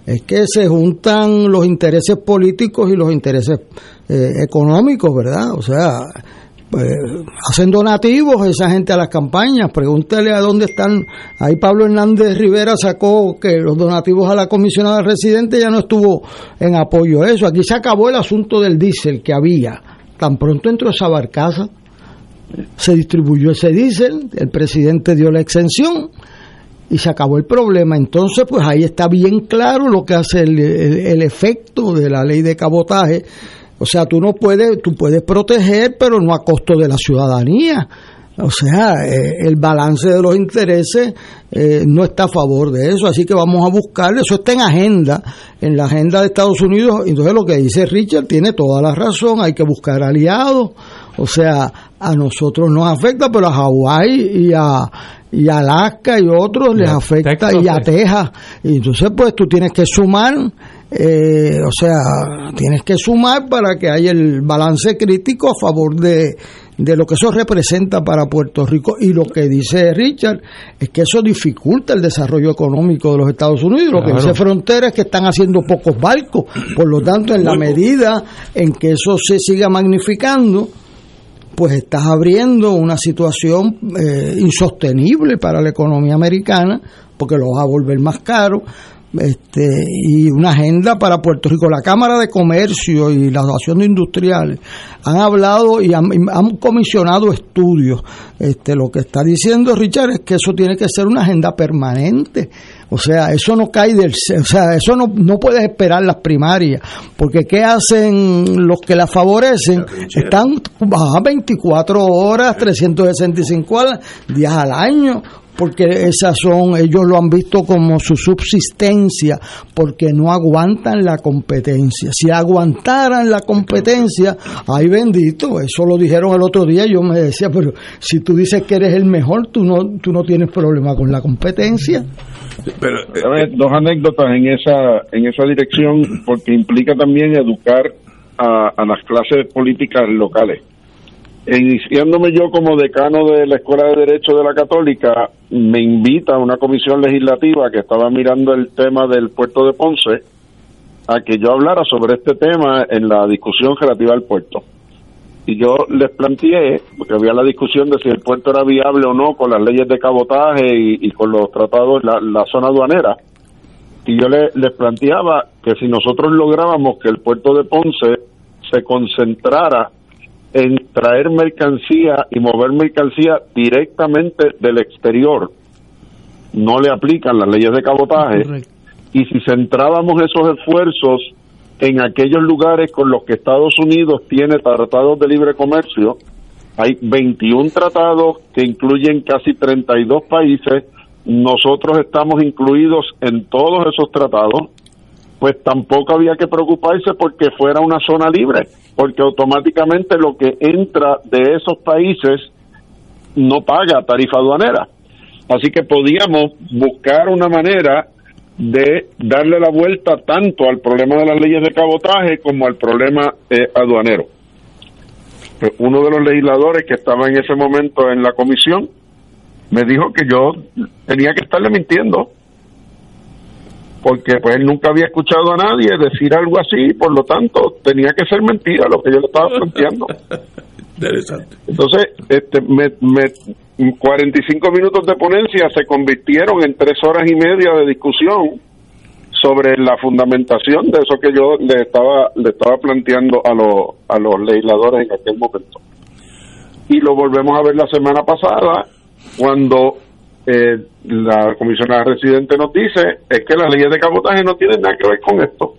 es que se juntan los intereses políticos y los intereses eh, económicos, ¿verdad? O sea, pues, hacen donativos esa gente a las campañas. Pregúntele a dónde están. Ahí Pablo Hernández Rivera sacó que los donativos a la comisionada residente ya no estuvo en apoyo a eso. Aquí se acabó el asunto del diésel que había Tan pronto entró esa barcaza, se distribuyó ese diésel, el presidente dio la exención y se acabó el problema. Entonces, pues ahí está bien claro lo que hace el, efecto de la ley de cabotaje. O sea, tú no puedes, tú puedes proteger, pero no a costo de la ciudadanía. O sea, eh, el balance de los intereses eh, no está a favor de eso, así que vamos a buscarlo. Eso está en agenda, en la agenda de Estados Unidos. Entonces, lo que dice Richard tiene toda la razón, hay que buscar aliados. O sea, a nosotros nos afecta, pero a Hawái y a, y Alaska y otros les afecta, y a Texas. Y entonces, pues tú tienes que sumar. Eh, o sea, tienes que sumar para que haya el balance crítico a favor de, de lo que eso representa para Puerto Rico y lo que dice Richard es que eso dificulta el desarrollo económico de los Estados Unidos. Lo que dice Frontera es que están haciendo pocos barcos, por lo tanto, en la medida en que eso se siga magnificando, pues estás abriendo una situación eh, insostenible para la economía americana, porque lo vas a volver más caro, este, y una agenda para Puerto Rico. La Cámara de Comercio y la Asociación de Industriales han hablado y han, han, comisionado estudios. Este, lo que está diciendo Richard es que eso tiene que ser una agenda permanente. O sea, eso no cae del... O sea, eso no, no puedes esperar las primarias, porque ¿qué hacen los que la favorecen? Están a 24 horas, 365 días al año porque esas son, ellos lo han visto como su subsistencia, porque no aguantan la competencia. Si aguantaran la competencia, ay bendito, eso lo dijeron el otro día, yo me decía, pero si tú dices que eres el mejor, tú no, tú no tienes problema con la competencia. Pero, eh, dos anécdotas en esa, en esa dirección, porque implica también educar a, a las clases políticas locales iniciándome yo como decano de la Escuela de Derecho de la Católica, me invita a una comisión legislativa que estaba mirando el tema del puerto de Ponce a que yo hablara sobre este tema en la discusión relativa al puerto. Y yo les planteé, porque había la discusión de si el puerto era viable o no con las leyes de cabotaje y, con los tratados, la, la zona aduanera. Y yo les planteaba que si nosotros lográbamos que el puerto de Ponce se concentrara en traer mercancía y mover mercancía directamente del exterior. No le aplican las leyes de cabotaje. Y si centrábamos esos esfuerzos en aquellos lugares con los que Estados Unidos tiene tratados de libre comercio, hay 21 tratados que incluyen casi 32 países, nosotros estamos incluidos en todos esos tratados, pues tampoco había que preocuparse porque fuera una zona libre porque automáticamente lo que entra de esos países no paga tarifa aduanera. Así que podíamos buscar una manera de darle la vuelta tanto al problema de las leyes de cabotaje como al problema eh, aduanero. Pues uno de los legisladores que estaba en ese momento en la comisión me dijo que yo tenía que estarle mintiendo porque pues él nunca había escuchado a nadie decir algo así, por lo tanto tenía que ser mentira lo que yo le estaba planteando. Interesante. Entonces, este, me, me, 45 minutos de ponencia se convirtieron en tres horas y media de discusión sobre la fundamentación de eso que yo le estaba le estaba planteando a los a los legisladores en aquel momento. Y lo volvemos a ver la semana pasada cuando eh, la comisionada residente nos dice es que las leyes de cabotaje no tienen nada que ver con esto.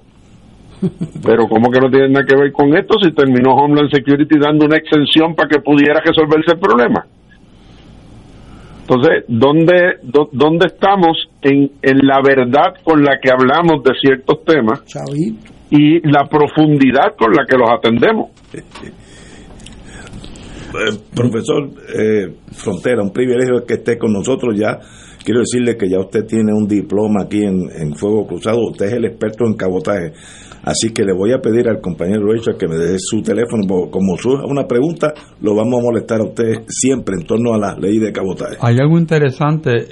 Pero ¿cómo que no tienen nada que ver con esto si terminó Homeland Security dando una exención para que pudiera resolverse el problema? Entonces, ¿dónde, dónde estamos en, en la verdad con la que hablamos de ciertos temas y la profundidad con la que los atendemos? Eh, profesor eh, Frontera, un privilegio que esté con nosotros ya. Quiero decirle que ya usted tiene un diploma aquí en, Fuego Cruzado, usted es el experto en cabotaje. Así que le voy a pedir al compañero Richard que me dé su teléfono. Como surja una pregunta, lo vamos a molestar a usted siempre en torno a la ley de cabotaje. Hay algo interesante,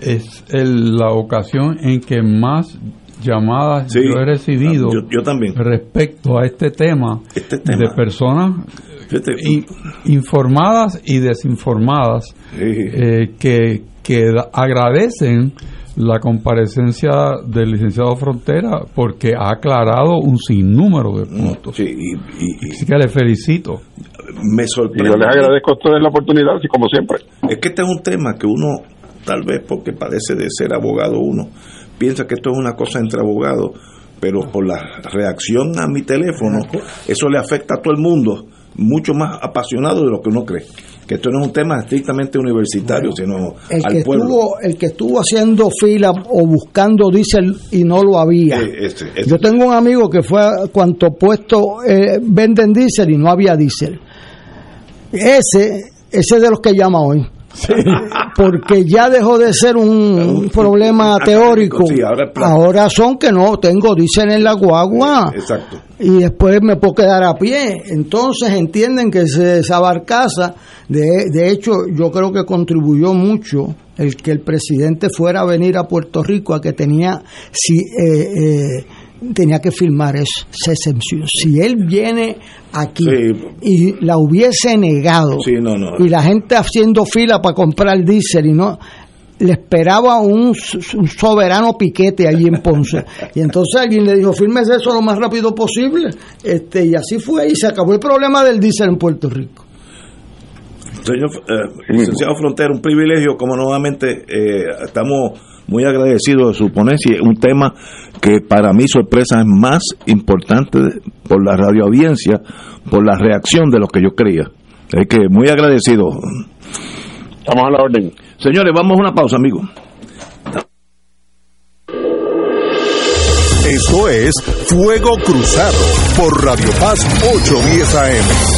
es la ocasión en que más llamadas yo he recibido yo, también. respecto a este tema, este tema. de personas informadas y desinformadas eh, que, que agradecen la comparecencia del licenciado Frontera porque ha aclarado un sinnúmero de puntos. y, Así que le felicito. Me sorprende. yo les agradezco a ustedes la oportunidad, así como siempre. Es que este es un tema que uno, tal vez porque parece de ser abogado uno, piensa que esto es una cosa entre abogados, pero por la reacción a mi teléfono, eso le afecta a todo el mundo mucho más apasionado de lo que uno cree. Que esto no es un tema estrictamente universitario, sino el al que pueblo. Estuvo, el que estuvo haciendo fila o buscando diésel y no lo había. Eh, Yo tengo un amigo que fue a cuanto puesto eh, venden diésel y no había diésel. Ese, ese de los que llama hoy. Porque ya dejó de ser un problema teórico. ahora, son que no, tengo, dicen en la guagua. Exacto. Y después me puedo quedar a pie. Entonces entienden que esa barcaza, de, de hecho, yo creo que contribuyó mucho el que el presidente fuera a venir a Puerto Rico, a que tenía si, eh, eh, tenía que firmar eso, esa excepción. Si él viene aquí y la hubiese negado y la gente haciendo fila para comprar diésel y no le esperaba un, soberano piquete allí en Ponce. Y entonces alguien le dijo, fírmese eso lo más rápido posible. Este, y así fue, y se acabó el problema del diésel en Puerto Rico. Señor eh, licenciado Frontera, un privilegio, como nuevamente eh, estamos muy agradecidos de su ponencia. Un tema que para mi sorpresa es más importante por la radio audiencia, por la reacción de lo que yo creía. Es que muy agradecido. Estamos a la orden. Señores, vamos a una pausa, amigos. Esto es Fuego Cruzado por Radio Paz 810 AM.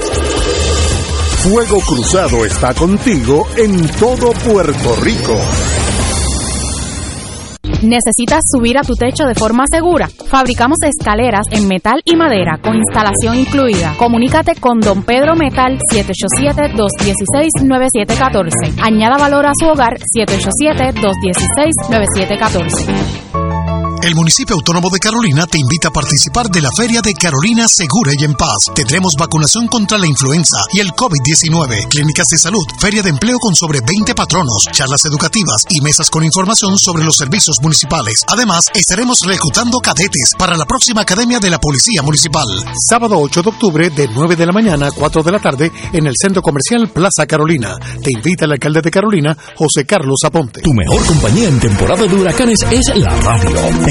Fuego Cruzado está contigo en todo Puerto Rico. ¿Necesitas subir a tu techo de forma segura? Fabricamos escaleras en metal y madera con instalación incluida. Comunícate con Don Pedro Metal 787-216-9714. Añada valor a su hogar 787-216-9714. El municipio autónomo de Carolina te invita a participar de la Feria de Carolina Segura y en Paz. Tendremos vacunación contra la influenza y el COVID-19, clínicas de salud, feria de empleo con sobre 20 patronos, charlas educativas y mesas con información sobre los servicios municipales. Además, estaremos reclutando cadetes para la próxima Academia de la Policía Municipal. Sábado 8 de octubre de 9 de la mañana a 4 de la tarde en el Centro Comercial Plaza Carolina. Te invita el alcalde de Carolina, José Carlos Aponte. Tu mejor compañía en temporada de huracanes es la radio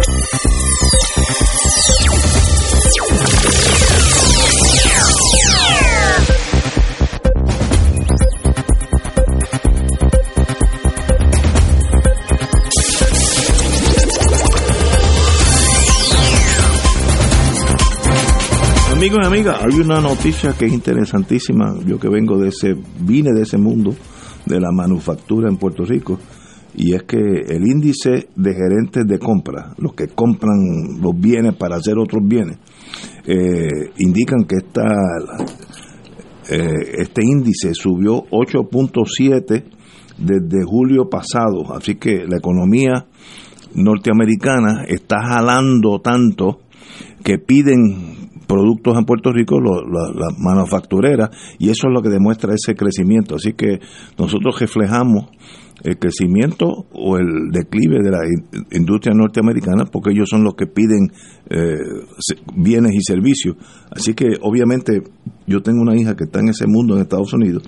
Amigos y amigas, hay una noticia que es interesantísima. Yo que vengo de ese, vine de ese mundo de la manufactura en Puerto Rico, y es que el índice de gerentes de compra, los que compran los bienes para hacer otros bienes, eh, indican que esta, eh, este índice subió 8.7 desde julio pasado, así que la economía norteamericana está jalando tanto que piden productos en Puerto Rico, las manufactureras, y eso es lo que demuestra ese crecimiento. Así que nosotros reflejamos el crecimiento o el declive de la industria norteamericana porque ellos son los que piden eh, bienes y servicios. Así que obviamente yo tengo una hija que está en ese mundo en Estados Unidos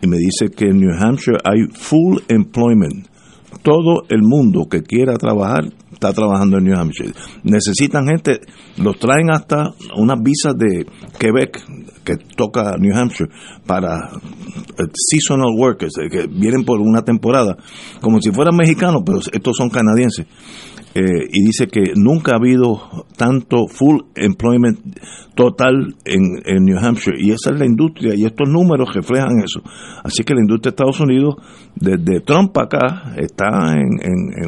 y me dice que en New Hampshire hay full employment. Todo el mundo que quiera trabajar está trabajando en New Hampshire. Necesitan gente, los traen hasta unas visas de Quebec, que toca New Hampshire para eh, seasonal workers, eh, que vienen por una temporada, como si fueran mexicanos, pero estos son canadienses. Eh, y dice que nunca ha habido tanto full employment total en, New Hampshire y esa es la industria y estos números reflejan eso. Así que la industria de Estados Unidos desde Trump acá está en,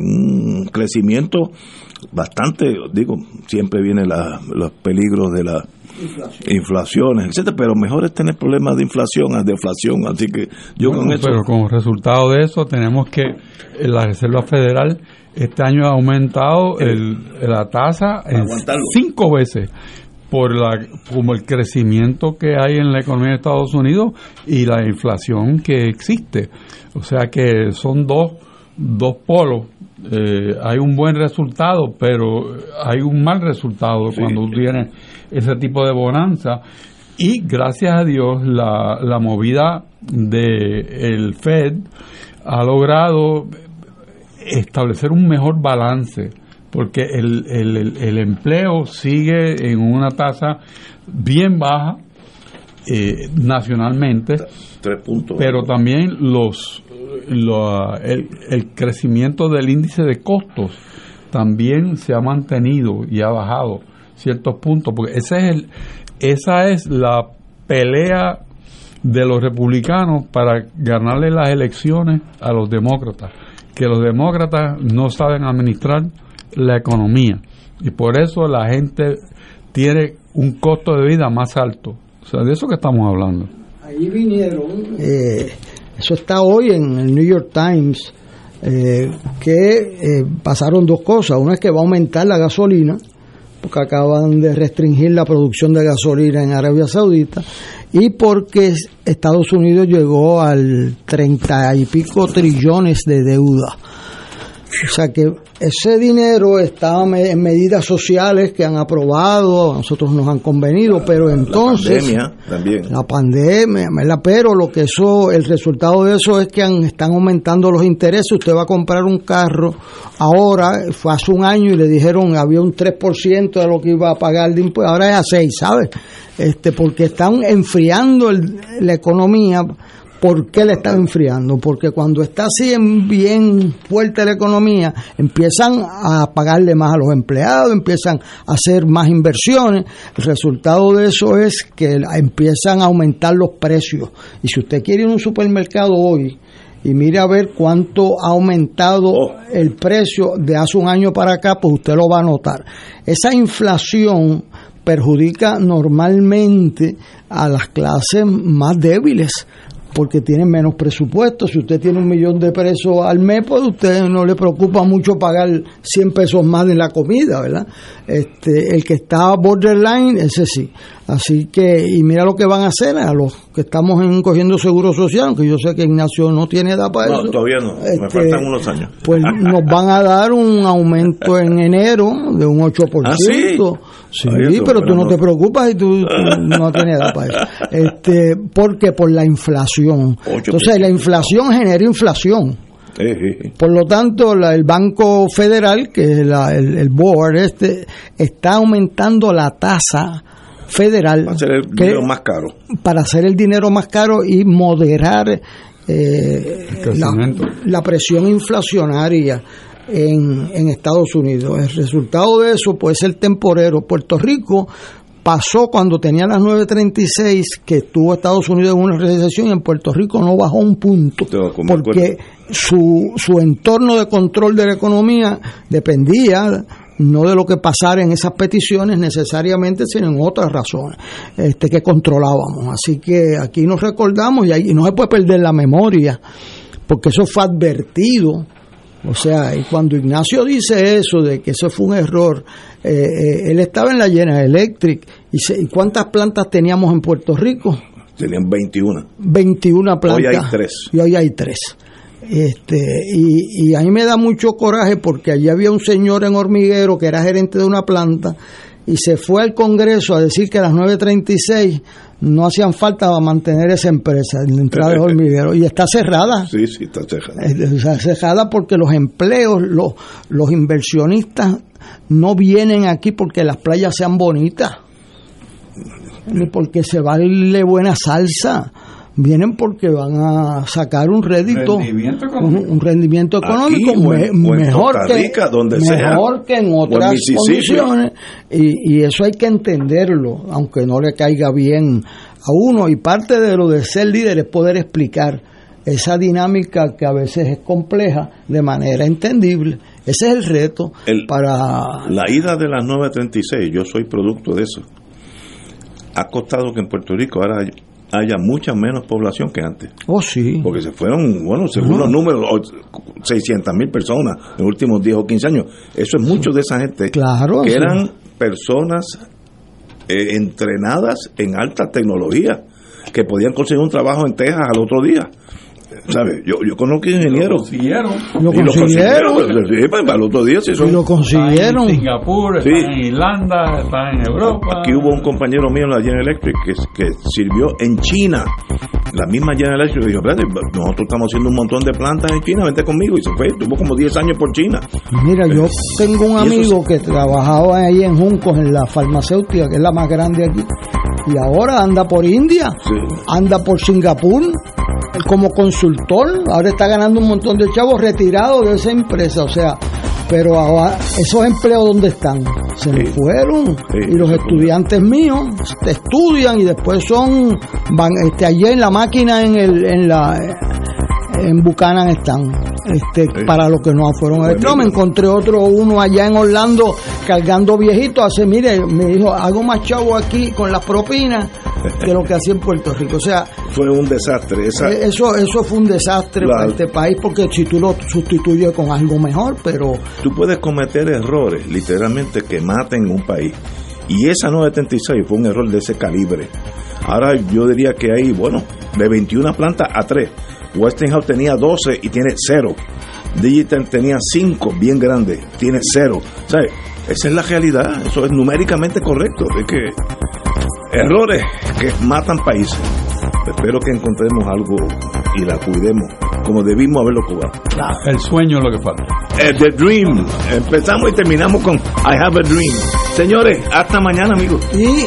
un crecimiento bastante, digo, siempre vienen los peligros de la inflaciones, etcétera, pero mejor es tener problemas de inflación a deflación, así que yo con eso... Pero como resultado de eso tenemos que la Reserva Federal este año ha aumentado el, la tasa en cinco veces por la como el crecimiento que hay en la economía de Estados Unidos y la inflación que existe. O sea que son dos, dos polos. Eh, hay un buen resultado, pero hay un mal resultado cuando tienes ese tipo de bonanza. Y gracias a Dios la, la movida del el Fed ha logrado establecer un mejor balance, porque el, el, el empleo sigue en una tasa bien baja eh, nacionalmente, pero también los, el, el crecimiento del índice de costos también se ha mantenido y ha bajado ciertos puntos, porque ese es el, esa es la pelea de los republicanos para ganarle las elecciones a los demócratas que los demócratas no saben administrar la economía y por eso la gente tiene un costo de vida más alto. O sea, de eso que estamos hablando. Ahí vinieron, eh, eso está hoy en el New York Times, eh, que eh, pasaron dos cosas. Una es que va a aumentar la gasolina, porque acaban de restringir la producción de gasolina en Arabia Saudita y porque Estados Unidos llegó al treinta y pico trillones de deuda. O sea que ese dinero está en medidas sociales que han aprobado, a nosotros nos han convenido, pero entonces... La pandemia también. La pandemia, pero lo que eso, el resultado de eso es que están aumentando los intereses. Usted va a comprar un carro ahora, fue hace un año y le dijeron había un 3% de lo que iba a pagar de impuestos, ahora es a 6, ¿sabes? Este, porque están enfriando la economía ¿Por qué le están enfriando? Porque cuando está así en bien fuerte la economía, empiezan a pagarle más a los empleados, empiezan a hacer más inversiones. El resultado de eso es que empiezan a aumentar los precios. Y si usted quiere ir a un supermercado hoy, y mire a ver cuánto ha aumentado el precio de hace un año para acá, pues usted lo va a notar. Esa inflación perjudica normalmente a las clases más débiles porque tienen menos presupuesto. Si usted tiene un millón de pesos al mes, pues usted no le preocupa mucho pagar 100 pesos más en la comida, ¿verdad? Este, el que está borderline, ese sí. Así que, y mira lo que van a hacer a los que estamos en, cogiendo seguro social, aunque yo sé que Ignacio no tiene edad para eso. No, todavía no, me este, faltan unos años. Pues nos van a dar un aumento en enero de un 8%. ¿Ah, sí? Sí, pero tú no, te preocupas y tú, no tienes edad para eso. Este, porque por la inflación. Entonces, la inflación genera inflación. Por lo tanto, el Banco Federal, que es el, el board este, está aumentando la tasa federal para hacer el dinero más caro para hacer el dinero más caro y moderar eh, la, presión inflacionaria en, en Estados Unidos. El resultado de eso puede ser temporero. Puerto Rico pasó cuando tenía las 9.36 que estuvo Estados Unidos en una recesión y en Puerto Rico no bajó un punto porque su, su entorno de control de la economía dependía no de lo que pasara en esas peticiones necesariamente, sino en otras razones este, que controlábamos. Así que aquí nos recordamos y, ahí, no se puede perder la memoria, porque eso fue advertido. O sea, y cuando Ignacio dice eso, de que eso fue un error, eh, eh, él estaba en la General Electric. Y, ¿Y cuántas plantas teníamos en Puerto Rico? Tenían 21. 21 plantas. Hoy hay tres. Y hoy hay tres. Este, y, a mí me da mucho coraje porque allí había un señor en hormiguero que era gerente de una planta y se fue al Congreso a decir que a las 9.36 no hacían falta para mantener esa empresa, la entrada de hormiguero, y está cerrada. Sí, sí, está cerrada. Está cerrada porque los empleos, los, los inversionistas no vienen aquí porque las playas sean bonitas ni porque se vale buena salsa vienen porque van a sacar un rédito, un, rendimiento económico mejor, que, donde mejor que en otras condiciones y, y, eso hay que entenderlo, aunque no le caiga bien a uno y parte de lo de ser líder es poder explicar esa dinámica que a veces es compleja de manera entendible. Ese es el reto para... La ida de las 936, yo soy producto de eso. Ha costado que en Puerto Rico ahora haya mucha menos población que antes. Oh, sí. Porque se fueron, bueno, según los números, 600 mil personas en los últimos 10 o 15 años. Eso es mucho de esa gente. Claro. Que eran personas eh, entrenadas en alta tecnología, que podían conseguir un trabajo en Texas al otro día. ¿Sabes? Yo, yo conozco ingenieros. Lo consiguieron. Lo consiguieron. para el otro día sí son, lo consiguieron. en Singapur, están en Irlanda, están en Europa. Aquí hubo un compañero mío en la General Electric que, que sirvió en China. La misma General Electric dijo, nosotros estamos haciendo un montón de plantas en China, vente conmigo. Y se fue, tuvo como 10 años por China. Mira, yo tengo un amigo que trabajaba ahí en Juncos, en la farmacéutica, que es la más grande aquí. Y ahora anda por India, anda por Singapur, como consultor, ahora está ganando un montón de chavos retirados de esa empresa, o sea, pero ahora esos empleos dónde están se me fueron. Y los estudiantes míos estudian y después son van este allí en la máquina en el en la en Buchanan están. Este para los que no fueron. Pues no me encontré otro uno allá en Orlando cargando viejitos hace mire me dijo hago más chavo aquí con las propinas que lo que hacía en Puerto Rico. O sea, fue un desastre. Eh, eso, eso fue un desastre para este país porque si tú lo sustituyes con algo mejor, pero... Tú puedes cometer errores, literalmente, que maten un país. Y esa 976 fue un error de ese calibre. Ahora yo diría que hay, bueno, de 21 plantas a 3. Westinghouse tenía 12 y tiene 0. Digital tenía 5, bien grandes, tiene 0. ¿Sabes? Esa es la realidad, eso es numéricamente correcto. Es que errores que matan países. Espero que encontremos algo y la cuidemos como debimos haberlo jugado. El sueño es lo que falta. Eh, the Dream. Empezamos y terminamos con I Have a Dream. Señores, hasta mañana, amigos. Y